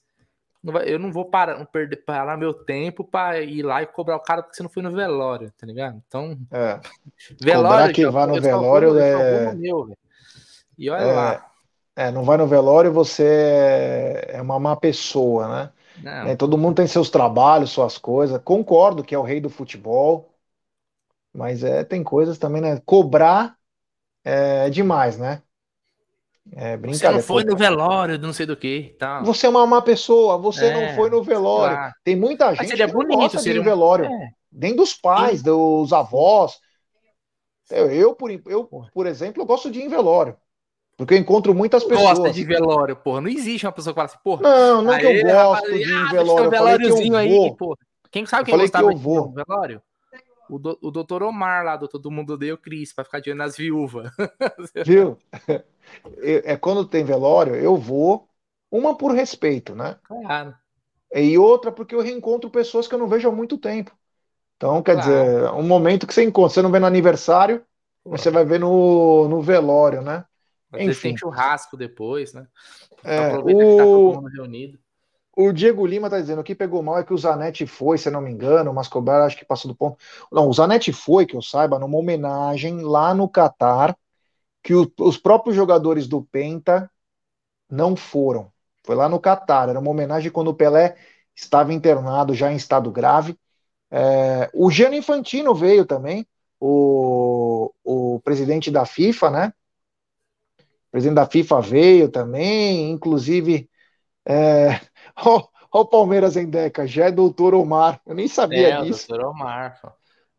eu não vou parar, não perder, parar meu tempo para ir lá e cobrar o cara porque você não foi no velório, tá ligado? Então. É. velório. Cobrar que vá no velório é. Meu, e olha é... lá. É, não vai no velório, você é, é uma má pessoa, né? É, todo mundo tem seus trabalhos, suas coisas. Concordo que é o rei do futebol, mas é, tem coisas também, né? Cobrar é demais, né? É brincadeira. Você não foi no velório, não sei do que. Tá. Você é uma má pessoa, você é, não foi no velório. Claro. Tem muita gente que bonito, não gosta de ir no velório. É. Nem dos pais, dos avós. Eu, eu, por, eu, por exemplo, eu gosto de ir em velório. Porque eu encontro muitas pessoas. Gosta de velório, porra. Não existe uma pessoa que fala assim, porra. Não, não que eu gosto rapaz, de ah, velório. Um velóriozinho aí, porra. Quem sabe quem falei que eu vou. velório? O, do, o doutor Omar lá, do Todo Mundo Odeia o Cris, pra ficar de olho nas viúvas. *laughs* Viu? *laughs* É, é quando tem velório, eu vou, uma por respeito, né? Claro. E outra porque eu reencontro pessoas que eu não vejo há muito tempo. Então, quer claro. dizer, um momento que você encontra, você não vê no aniversário, você vai ver no, no velório, né? Mas Enfim. tem churrasco depois, né? É, Aproveita o... que tá todo mundo reunido. O Diego Lima tá dizendo, o que pegou mal é que o Zanetti foi, se não me engano, mas Mascobar acho que passou do ponto. Não, o Zanetti foi, que eu saiba, numa homenagem lá no Catar, que o, os próprios jogadores do Penta não foram. Foi lá no Catar, era uma homenagem quando o Pelé estava internado já em estado grave. É, o Gianni Infantino veio também, o, o presidente da FIFA, né? O presidente da FIFA veio também, inclusive. É... *laughs* Oh, oh, o Palmeiras em Deca, já é doutor Omar. Eu nem sabia é, disso. doutor Omar.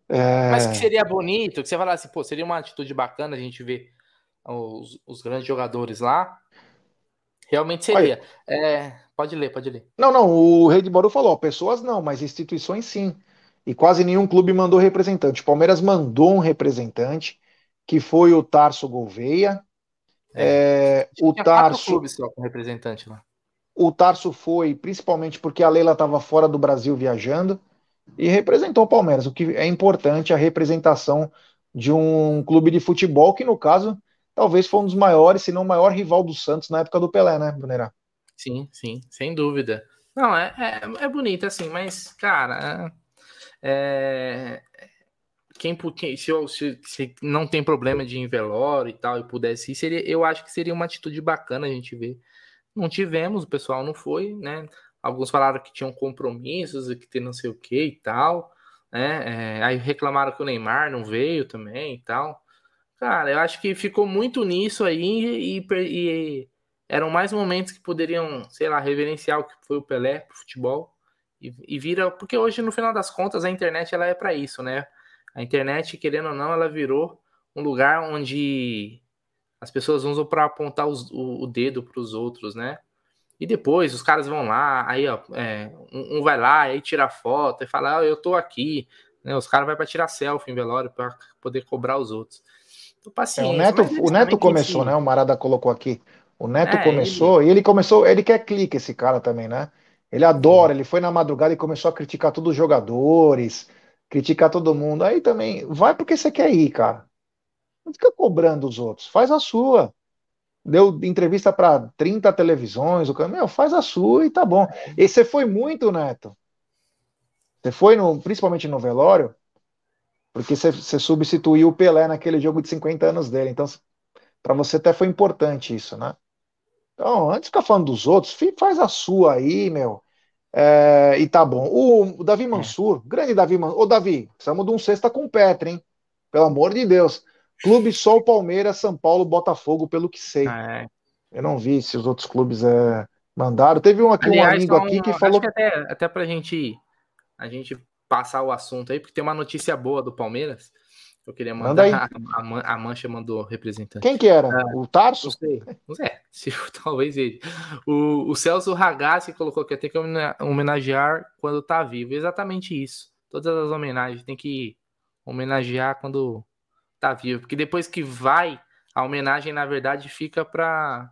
É... Mas que seria bonito, que você falasse, pô, seria uma atitude bacana a gente ver os, os grandes jogadores lá, realmente seria. É, pode ler, pode ler. Não, não, o Rei de Bauru falou, pessoas não, mas instituições sim. E quase nenhum clube mandou representante. O Palmeiras mandou um representante, que foi o Tarso Gouveia. É, é, o Tarso. clubes só com representante lá. O Tarso foi principalmente porque a Leila estava fora do Brasil viajando e representou o Palmeiras, o que é importante a representação de um clube de futebol que, no caso, talvez foi um dos maiores, se não o maior rival do Santos na época do Pelé, né, Brunerá? Sim, sim, sem dúvida. Não, é, é, é bonito assim, mas, cara, é, quem, quem se, se, se, não tem problema de envelório e tal e pudesse ir, seria, eu acho que seria uma atitude bacana a gente ver. Não tivemos, o pessoal não foi, né? Alguns falaram que tinham compromissos que tem não sei o que e tal, né? É, aí reclamaram que o Neymar não veio também e tal. Cara, eu acho que ficou muito nisso aí e, e eram mais momentos que poderiam, sei lá, reverenciar o que foi o Pelé pro futebol e, e vira, porque hoje no final das contas a internet ela é para isso, né? A internet, querendo ou não, ela virou um lugar onde as pessoas usam para apontar os, o, o, dedo para os outros, né? E depois os caras vão lá, aí ó, é, um, um, vai lá, aí tira foto e fala, ah, eu tô aqui. Né? Os caras vão para tirar selfie em velório para poder cobrar os outros. Então, paciência, é, o Neto, o Neto começou, né? O Marada colocou aqui. O Neto é, começou ele... e ele começou, ele quer clique esse cara também, né? Ele adora, ele foi na madrugada e começou a criticar todos os jogadores, criticar todo mundo. Aí também, vai porque você quer ir, cara. Não fica cobrando os outros, faz a sua. Deu entrevista para 30 televisões, o cara, meu, faz a sua e tá bom. E você foi muito, Neto. Você foi no, principalmente no velório, porque você, você substituiu o Pelé naquele jogo de 50 anos dele. Então, para você até foi importante isso, né? Então, antes de ficar falando dos outros, faz a sua aí, meu. É, e tá bom. O, o Davi é. Mansur, é. grande Davi Mansur. Ô, Davi, precisamos de um sexta com Petra, hein? Pelo amor de Deus. Clube Sol, Palmeiras, São Paulo, Botafogo, pelo que sei. É. Eu não vi se os outros clubes é, mandaram. Teve um aqui, Aliás, um amigo aqui que falou. Que até, até pra gente, a gente passar o assunto aí, porque tem uma notícia boa do Palmeiras. Eu queria mandar. Manda a, a, Mancha mandou representante. Quem que era? Ah, o Tarso? Não sei. Não sei. *laughs* Se, talvez ele. O, o Celso Ragazzi colocou que tem que homenagear quando tá vivo. Exatamente isso. Todas as homenagens tem que homenagear quando tá vivo. Porque depois que vai, a homenagem, na verdade, fica pra.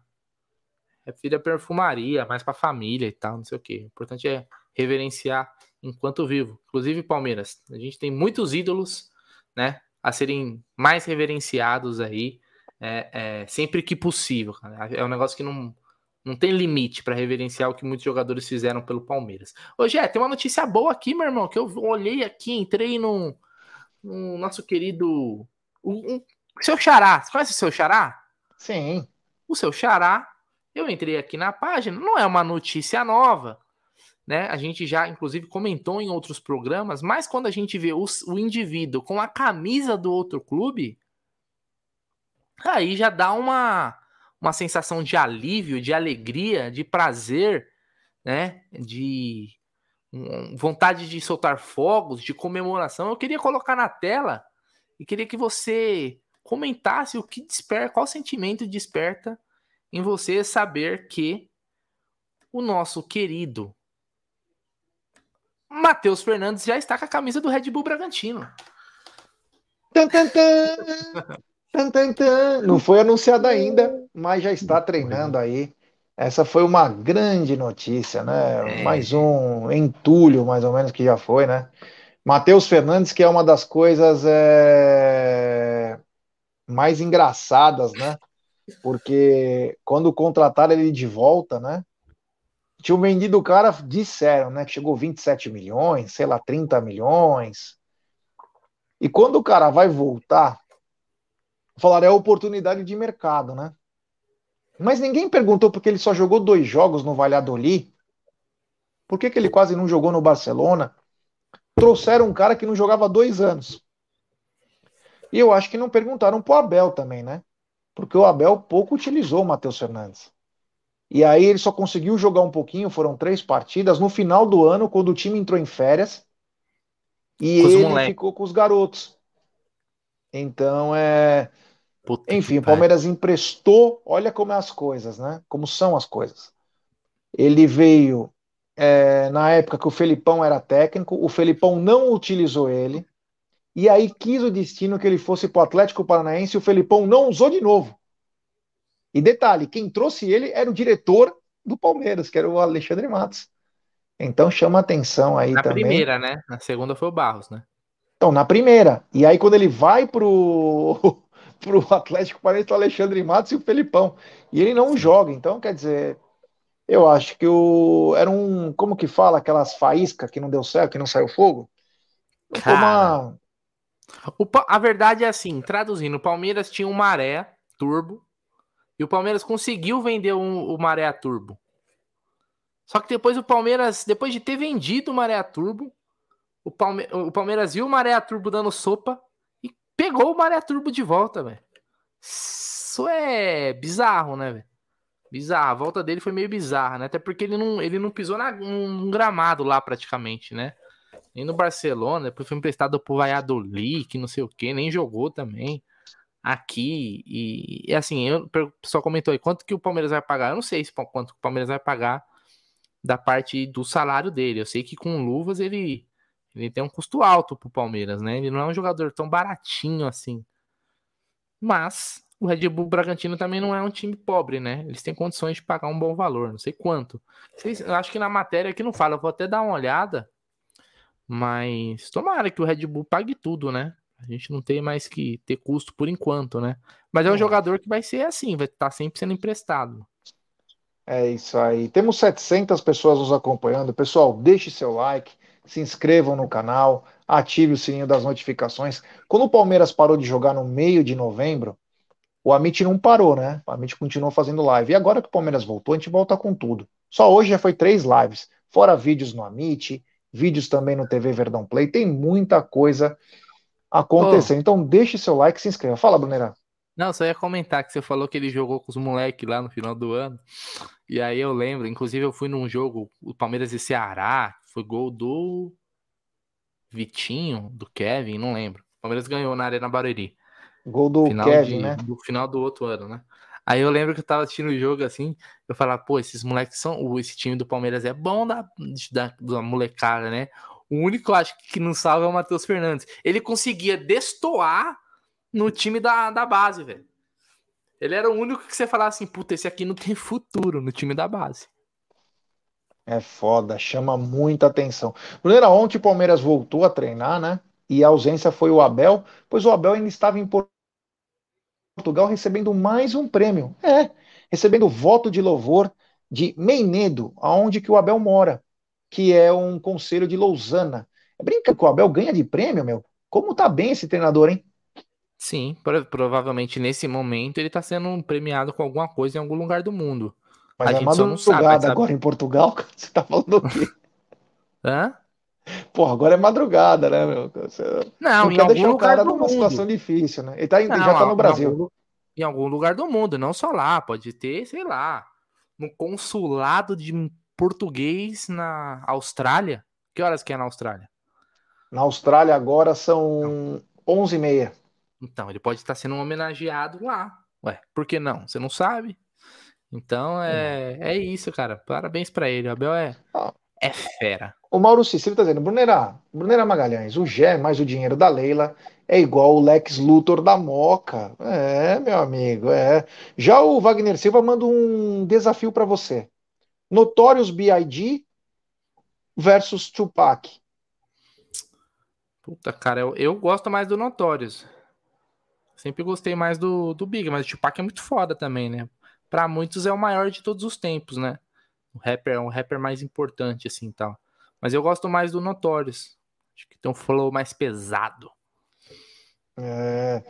É filha perfumaria, mais pra família e tal, não sei o que. O importante é reverenciar enquanto vivo. Inclusive, Palmeiras. A gente tem muitos ídolos, né? A serem mais reverenciados aí, é, é, sempre que possível. Cara. É um negócio que não, não tem limite para reverenciar o que muitos jogadores fizeram pelo Palmeiras. Hoje é, tem uma notícia boa aqui, meu irmão, que eu olhei aqui, entrei no, no nosso querido. O, um, seu Xará. Você conhece o seu Xará? Sim. O seu Xará. Eu entrei aqui na página, não é uma notícia nova, né? A gente já, inclusive, comentou em outros programas, mas quando a gente vê o, o indivíduo com a camisa do outro clube, aí já dá uma, uma sensação de alívio, de alegria, de prazer, né? De vontade de soltar fogos, de comemoração. Eu queria colocar na tela e queria que você comentasse o que desperta, qual sentimento desperta em você saber que o nosso querido Matheus Fernandes já está com a camisa do Red Bull Bragantino. Tan, tan, tan. tan, tan, Não foi anunciado ainda, mas já está treinando aí. Essa foi uma grande notícia, né? É. Mais um entulho, mais ou menos, que já foi, né? Matheus Fernandes, que é uma das coisas é... mais engraçadas, né? Porque quando contrataram ele de volta, né? Tinham vendido o cara, disseram, né, que chegou 27 milhões, sei lá, 30 milhões. E quando o cara vai voltar, falaram, é oportunidade de mercado, né? Mas ninguém perguntou porque ele só jogou dois jogos no Valladolid. Por que, que ele quase não jogou no Barcelona? Trouxeram um cara que não jogava dois anos. E eu acho que não perguntaram pro Abel também, né? Porque o Abel pouco utilizou o Matheus Fernandes. E aí ele só conseguiu jogar um pouquinho, foram três partidas. No final do ano, quando o time entrou em férias, e ele ficou com os garotos. Então é. Puta Enfim, o Palmeiras emprestou, olha como é as coisas, né? Como são as coisas. Ele veio é, na época que o Felipão era técnico, o Felipão não utilizou ele, e aí quis o destino que ele fosse para o Atlético Paranaense e o Felipão não usou de novo. E detalhe, quem trouxe ele era o diretor do Palmeiras, que era o Alexandre Matos. Então chama atenção aí na também. Na primeira, né? Na segunda foi o Barros, né? Então, na primeira. E aí quando ele vai pro *laughs* pro Atlético Paranaense o Alexandre Matos e o Felipão. E ele não joga, então quer dizer, eu acho que o era um, como que fala, aquelas faíscas que não deu certo, que não saiu fogo? Cara, uma... o, a verdade é assim, traduzindo, o Palmeiras tinha um maré turbo e o Palmeiras conseguiu vender um, o maré turbo. Só que depois o Palmeiras, depois de ter vendido o maré turbo, o, Palme o Palmeiras viu o maré turbo dando sopa e pegou o maré turbo de volta, velho. Isso é bizarro, né, velho? Bizarro. A volta dele foi meio bizarra, né? Até porque ele não, ele não pisou num gramado lá praticamente, né? Nem no Barcelona, depois foi emprestado pro Valladolid, que não sei o que, nem jogou também aqui. E, e assim, eu, o pessoal comentou aí, quanto que o Palmeiras vai pagar? Eu não sei se, quanto que o Palmeiras vai pagar da parte do salário dele. Eu sei que com luvas ele, ele tem um custo alto pro Palmeiras, né? Ele não é um jogador tão baratinho assim. Mas o Red Bull Bragantino também não é um time pobre, né? Eles têm condições de pagar um bom valor, não sei quanto. Eu acho que na matéria aqui não fala, eu vou até dar uma olhada. Mas tomara que o Red Bull pague tudo, né? A gente não tem mais que ter custo por enquanto, né? Mas é um é. jogador que vai ser assim, vai estar tá sempre sendo emprestado. É isso aí. Temos 700 pessoas nos acompanhando. Pessoal, deixe seu like, se inscrevam no canal, ative o sininho das notificações. Quando o Palmeiras parou de jogar no meio de novembro, o Amit não parou, né? O Amit continuou fazendo live. E agora que o Palmeiras voltou, a gente volta com tudo. Só hoje já foi três lives, fora vídeos no Amit, vídeos também no TV Verdão Play. Tem muita coisa acontecendo. Oh. Então deixe seu like e se inscreva. Fala, Brunerá. Não, só ia comentar que você falou que ele jogou com os moleques lá no final do ano. E aí eu lembro, inclusive eu fui num jogo, o Palmeiras e Ceará, foi gol do Vitinho, do Kevin, não lembro. O Palmeiras ganhou na Arena Barueri. Gol do final Kevin, de, né? Do final do outro ano, né? Aí eu lembro que eu tava assistindo o jogo assim, eu falava, pô, esses moleques são. Esse time do Palmeiras é bom da, da, da molecada, né? O único, acho, que não salva é o Matheus Fernandes. Ele conseguia destoar no time da, da base, velho. Ele era o único que você falava assim, puta, esse aqui não tem futuro no time da base. É foda, chama muita atenção. Brunera, ontem o Palmeiras voltou a treinar, né? E a ausência foi o Abel, pois o Abel ainda estava em Portugal recebendo mais um prêmio. É, recebendo voto de louvor de Meinedo, aonde que o Abel mora, que é um conselho de Lousana. Brinca que o Abel ganha de prêmio, meu. Como tá bem esse treinador, hein? Sim, provavelmente nesse momento ele tá sendo premiado com alguma coisa em algum lugar do mundo. Mas a é madrugada sabe, agora em Portugal? *laughs* Você tá falando o quê? Hã? Pô, agora é madrugada, né, meu? Você não, não em algum deixar o cara numa mundo. situação difícil, né? Ele, tá, não, já tá no Brasil. Em algum, em algum, lugar do mundo, não só lá. Pode ter, sei lá, no consulado de português na Austrália. Que horas que é na Austrália? Na Austrália agora são 11h30. Então, ele pode estar sendo homenageado lá. Ué, por que não? Você não sabe? Então é, é isso, cara. Parabéns para ele. O Abel é, ah. é fera. O Mauro Cicilo está dizendo, Brunerá, Brunerá Magalhães, o Gé mais o dinheiro da Leila é igual o Lex Luthor da Moca. É, meu amigo, é. Já o Wagner Silva manda um desafio para você. Notorious B.I.G. versus Tupac. Puta, cara, eu, eu gosto mais do Notorious. Sempre gostei mais do, do Big, mas o Tupac é muito foda também, né? Pra muitos é o maior de todos os tempos, né? O rapper é um rapper mais importante, assim, tal. Mas eu gosto mais do Notorious. Acho que tem um flow mais pesado. É,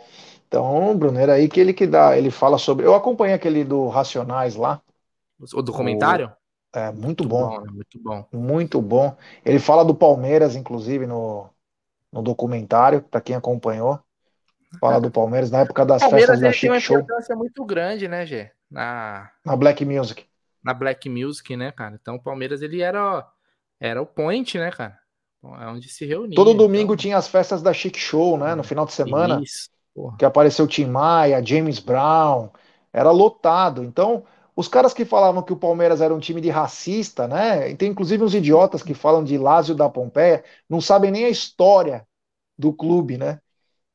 então, Bruno, era aí que ele que dá, ele fala sobre. Eu acompanhei aquele do Racionais lá. O documentário? O, é, muito, muito bom. bom. Né? Muito bom. Muito bom. Ele fala do Palmeiras, inclusive, no, no documentário, para quem acompanhou. Fala do Palmeiras na época das Palmeiras, festas da Chic tem uma Show. importância muito grande, né, Gê? Na... na Black Music. Na Black Music, né, cara? Então o Palmeiras ele era era o point, né, cara? É onde se reunia. Todo domingo então... tinha as festas da Chic Show, né? No final de semana. Isso. Que apareceu Tim Maia, James Brown, era lotado. Então, os caras que falavam que o Palmeiras era um time de racista, né? E tem inclusive uns idiotas que falam de Lázio da Pompeia, não sabem nem a história do clube, né?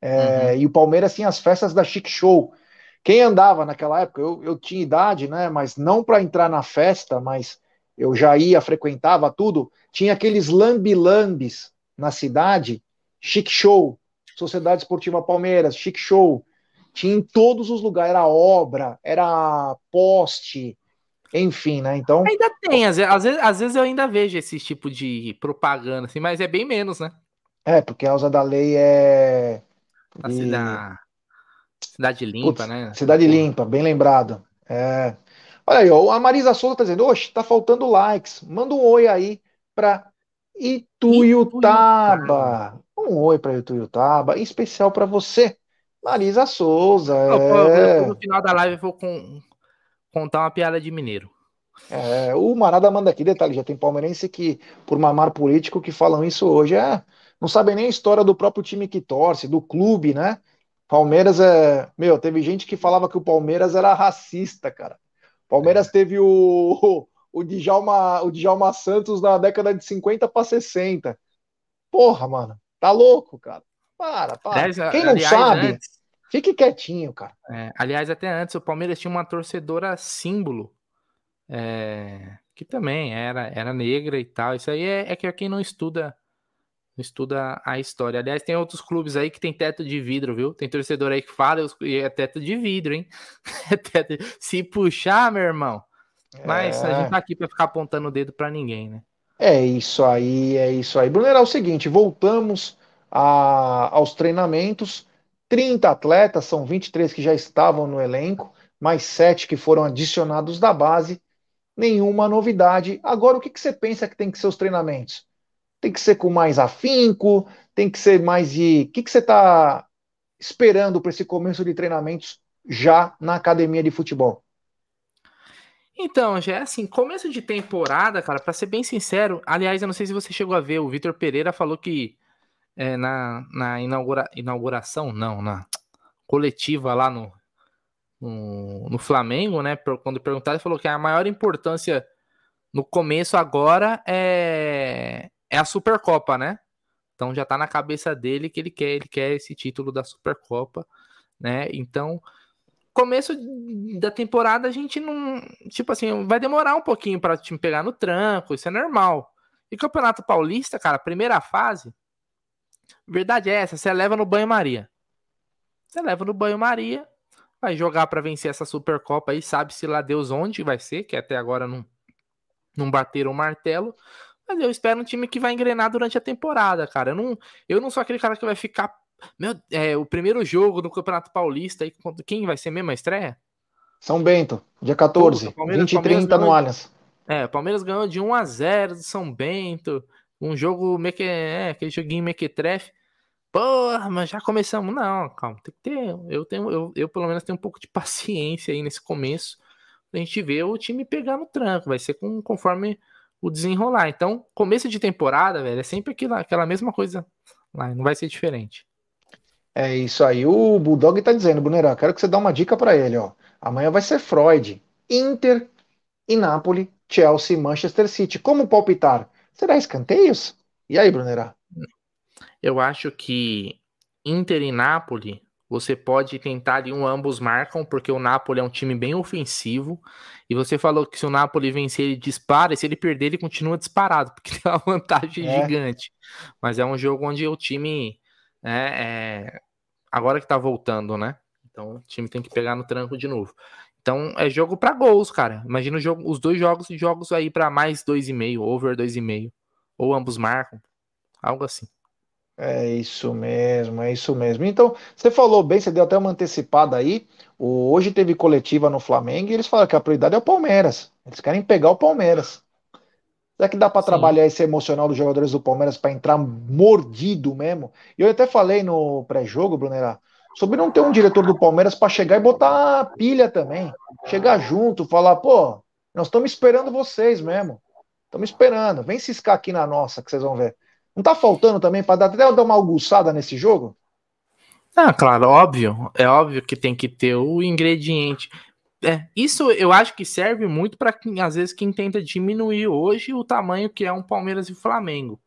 É, uhum. E o Palmeiras tinha as festas da Chic Show. Quem andava naquela época, eu, eu tinha idade, né? Mas não para entrar na festa, mas eu já ia, frequentava tudo. Tinha aqueles lambi-lambis na cidade, Chic Show, Sociedade Esportiva Palmeiras, Chic Show. Tinha em todos os lugares, era obra, era poste, enfim, né? Então. Ainda tem, às vezes, às vezes eu ainda vejo esse tipo de propaganda, assim, mas é bem menos, né? É, porque a causa da lei é. A de... cidade... cidade limpa, Putz, né? Cidade limpa, bem lembrado. É. Olha aí, ó, a Marisa Souza tá dizendo, oxe, tá faltando likes. Manda um oi aí pra Ituiutaba. Um oi pra Ituiutaba, em especial para você, Marisa Souza. É... No final da live eu vou com... contar uma piada de mineiro. É, o Marada manda aqui, detalhe, já tem palmeirense que, por mamar político, que falam isso hoje. É, não sabem nem a história do próprio time que torce, do clube, né? Palmeiras é. Meu, teve gente que falava que o Palmeiras era racista, cara. Palmeiras é. teve o, o, Djalma, o Djalma Santos na década de 50 para 60. Porra, mano. Tá louco, cara. Para, para. Aliás, Quem não aliás, sabe, antes, fique quietinho, cara. É, aliás, até antes, o Palmeiras tinha uma torcedora símbolo. É, que também era, era negra e tal. Isso aí é, é que quem não estuda estuda a história. Aliás, tem outros clubes aí que tem teto de vidro, viu? Tem torcedor aí que fala e é teto de vidro, hein? *laughs* É teto... Se puxar, meu irmão. Mas é... a gente tá aqui para ficar apontando o dedo para ninguém, né? É isso aí, é isso aí. Bruno, era o seguinte, voltamos a, aos treinamentos. 30 atletas, são 23 que já estavam no elenco, mais 7 que foram adicionados da base. Nenhuma novidade. Agora, o que, que você pensa que tem que ser os treinamentos? tem que ser com mais afinco, tem que ser mais de. O que, que você está esperando para esse começo de treinamentos já na academia de futebol? Então, já é assim, começo de temporada, cara, para ser bem sincero, aliás, eu não sei se você chegou a ver, o Vitor Pereira falou que é, na, na inaugura, inauguração, não, na coletiva lá no, no, no Flamengo, né, quando perguntaram, ele falou que a maior importância no começo agora é, é a Supercopa, né? Então já tá na cabeça dele que ele quer, ele quer esse título da Supercopa, né? Então, começo da temporada a gente não, tipo assim, vai demorar um pouquinho para o time pegar no tranco, isso é normal. E Campeonato Paulista, cara, primeira fase, verdade é essa, você leva no banho-maria. Você leva no banho-maria, vai jogar para vencer essa Supercopa aí, sabe-se lá Deus onde vai ser, que até agora não, não bateram o martelo, mas eu espero um time que vai engrenar durante a temporada, cara. Eu não, eu não sou aquele cara que vai ficar. Meu, é, o primeiro jogo do Campeonato Paulista aí, quem vai ser mesmo a estreia? São Bento, dia 14, Puta, 20 e 30 no Allianz. É, o Palmeiras ganhou de 1 a 0 do São Bento. Um jogo meque, é, aquele joguinho mequetrefe. Porra, mas já começamos. Não, calma, tem que ter. Eu tenho, eu, eu pelo menos tenho um pouco de *laughs* paciência aí nesse começo. A gente ver o time pegar no tranco. Vai ser com, conforme o desenrolar. Então, começo de temporada, velho, é sempre aquela, aquela mesma coisa lá, não vai ser diferente. É isso aí. O Bulldog tá dizendo, Brunerão, quero que você dê uma dica para ele, ó. Amanhã vai ser Freud, Inter e Napoli, Chelsea, Manchester City. Como palpitar? Será escanteios? E aí, Brunerá? Eu acho que Inter e Napoli você pode tentar ali um ambos marcam, porque o Napoli é um time bem ofensivo. E você falou que se o Napoli vencer, ele dispara, e se ele perder, ele continua disparado, porque tem uma vantagem é. gigante. Mas é um jogo onde o time. É, é, agora que tá voltando, né? Então o time tem que pegar no tranco de novo. Então é jogo para gols, cara. Imagina jogo, os dois jogos jogos aí para mais 2,5, over 2,5. Ou ambos marcam. Algo assim. É isso mesmo, é isso mesmo. Então, você falou bem, você deu até uma antecipada aí. O, hoje teve coletiva no Flamengo e eles falaram que a prioridade é o Palmeiras. Eles querem pegar o Palmeiras. Será que dá para trabalhar esse emocional dos jogadores do Palmeiras para entrar mordido mesmo? E eu até falei no pré-jogo, Brunera, sobre não ter um diretor do Palmeiras para chegar e botar pilha também. Chegar junto, falar, pô, nós estamos esperando vocês mesmo. Estamos esperando. Vem ciscar aqui na nossa, que vocês vão ver. Não tá faltando também para até dar uma albuçada nesse jogo? Ah, claro, óbvio. É óbvio que tem que ter o ingrediente. É, isso eu acho que serve muito para às vezes quem tenta diminuir hoje o tamanho que é um Palmeiras e Flamengo.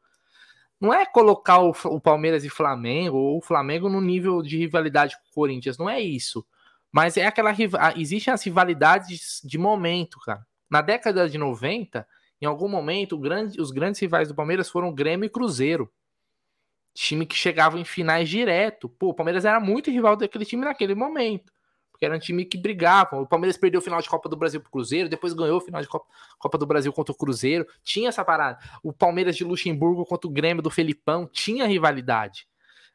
Não é colocar o, o Palmeiras e Flamengo ou o Flamengo no nível de rivalidade com o Corinthians, não é isso. Mas é aquela existem as rivalidades de momento, cara. Na década de 90, em algum momento, grande, os grandes rivais do Palmeiras foram Grêmio e Cruzeiro. Time que chegava em finais direto. Pô, o Palmeiras era muito rival daquele time naquele momento porque era um time que brigava. O Palmeiras perdeu o final de Copa do Brasil pro Cruzeiro, depois ganhou o final de Copa, Copa do Brasil contra o Cruzeiro. Tinha essa parada. O Palmeiras de Luxemburgo contra o Grêmio do Felipão tinha rivalidade.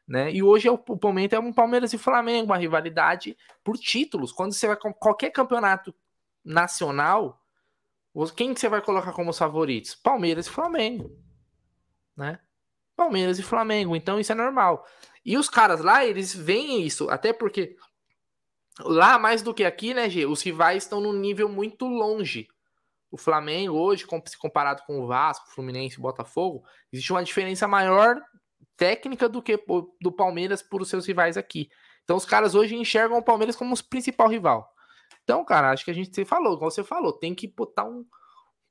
Né? E hoje é o, o momento é um Palmeiras e Flamengo, uma rivalidade por títulos. Quando você vai com qualquer campeonato nacional, quem que você vai colocar como os favoritos? Palmeiras e Flamengo, né? Palmeiras e Flamengo, então isso é normal. E os caras lá, eles veem isso, até porque Lá, mais do que aqui, né, G? Os rivais estão num nível muito longe. O Flamengo, hoje, se comparado com o Vasco, Fluminense Botafogo, existe uma diferença maior técnica do que do Palmeiras por os seus rivais aqui. Então, os caras hoje enxergam o Palmeiras como o principal rival. Então, cara, acho que a gente você falou, como você falou, tem que botar um.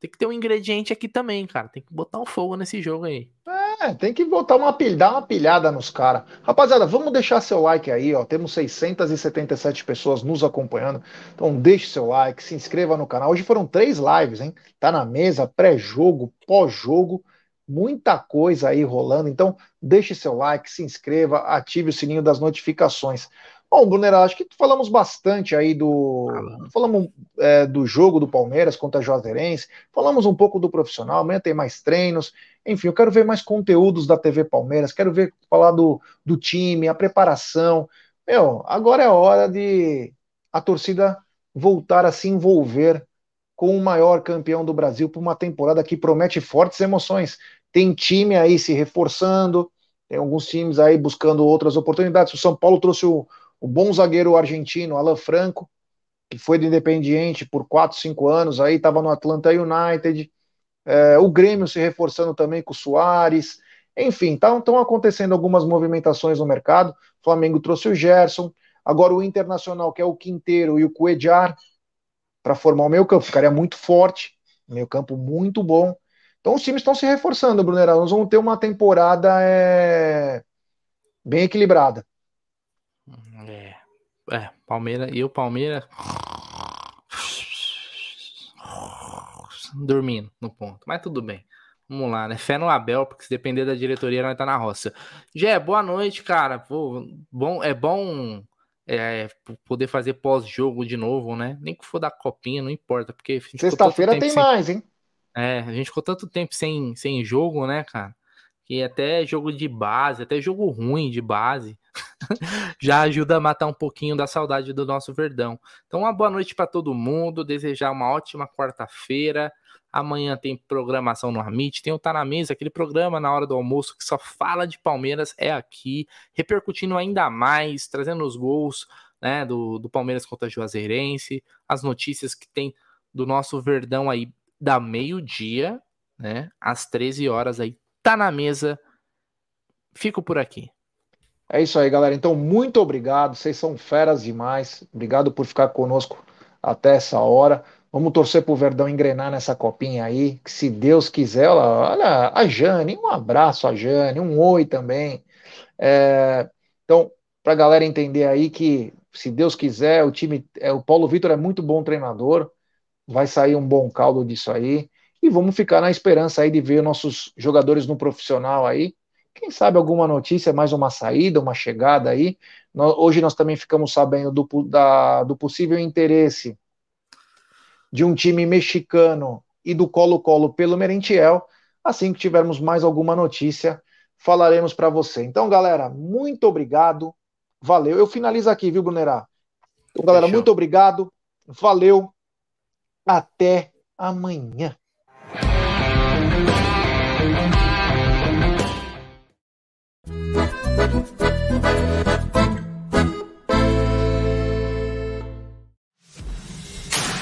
Tem que ter um ingrediente aqui também, cara. Tem que botar um fogo nesse jogo aí. É, tem que botar uma dar uma pilhada nos caras. Rapaziada, vamos deixar seu like aí, ó. Temos 677 pessoas nos acompanhando. Então deixe seu like, se inscreva no canal. Hoje foram três lives, hein? Tá na mesa, pré-jogo, pós-jogo, muita coisa aí rolando. Então deixe seu like, se inscreva, ative o sininho das notificações. Bom, Brunner, acho que falamos bastante aí do. Falamos é, do jogo do Palmeiras contra a Juazeirense, falamos um pouco do profissional, amanhã tem mais treinos. Enfim, eu quero ver mais conteúdos da TV Palmeiras, quero ver falar do, do time, a preparação. Meu, agora é hora de a torcida voltar a se envolver com o maior campeão do Brasil por uma temporada que promete fortes emoções. Tem time aí se reforçando, tem alguns times aí buscando outras oportunidades. O São Paulo trouxe o o bom zagueiro argentino Alan Franco, que foi do Independiente por 4, 5 anos, aí estava no Atlanta United, é, o Grêmio se reforçando também com o Soares, enfim, estão tá, acontecendo algumas movimentações no mercado, o Flamengo trouxe o Gerson, agora o Internacional, que é o Quinteiro e o Cuejar, para formar o meio campo, ficaria muito forte, meio campo muito bom, então os times estão se reforçando, Brunera, nós vamos ter uma temporada é, bem equilibrada. É, Palmeiras. E o Palmeiras. Dormindo no ponto. Mas tudo bem. Vamos lá, né? Fé no Abel, porque se depender da diretoria, nós tá na roça. Jé, boa noite, cara. Pô, bom, é bom é, poder fazer pós-jogo de novo, né? Nem que for da copinha, não importa. porque Sexta-feira tem sem... mais, hein? É, a gente ficou tanto tempo sem, sem jogo, né, cara? Que até jogo de base, até jogo ruim de base, *laughs* já ajuda a matar um pouquinho da saudade do nosso Verdão. Então, uma boa noite para todo mundo, desejar uma ótima quarta-feira. Amanhã tem programação no Amit, tem o Tá na Mesa, aquele programa na hora do almoço que só fala de Palmeiras, é aqui, repercutindo ainda mais, trazendo os gols né, do, do Palmeiras contra a Juazeirense, as notícias que tem do nosso Verdão aí da meio-dia, né, às 13 horas aí, tá na mesa. Fico por aqui. É isso aí, galera. Então, muito obrigado. Vocês são feras demais. Obrigado por ficar conosco até essa hora. Vamos torcer pro Verdão engrenar nessa copinha aí. Que se Deus quiser, olha, olha a Jane, um abraço a Jane, um oi também. É, então, para a galera entender aí que, se Deus quiser, o time, é, o Paulo Vitor é muito bom treinador, vai sair um bom caldo disso aí. E vamos ficar na esperança aí de ver nossos jogadores no profissional aí quem sabe alguma notícia, mais uma saída, uma chegada aí. hoje nós também ficamos sabendo do, da, do possível interesse de um time mexicano e do Colo-Colo pelo Merentiel. Assim que tivermos mais alguma notícia, falaremos para você. Então, galera, muito obrigado. Valeu. Eu finalizo aqui, viu, Brunerá? Então, galera, Fechou. muito obrigado. Valeu. Até amanhã.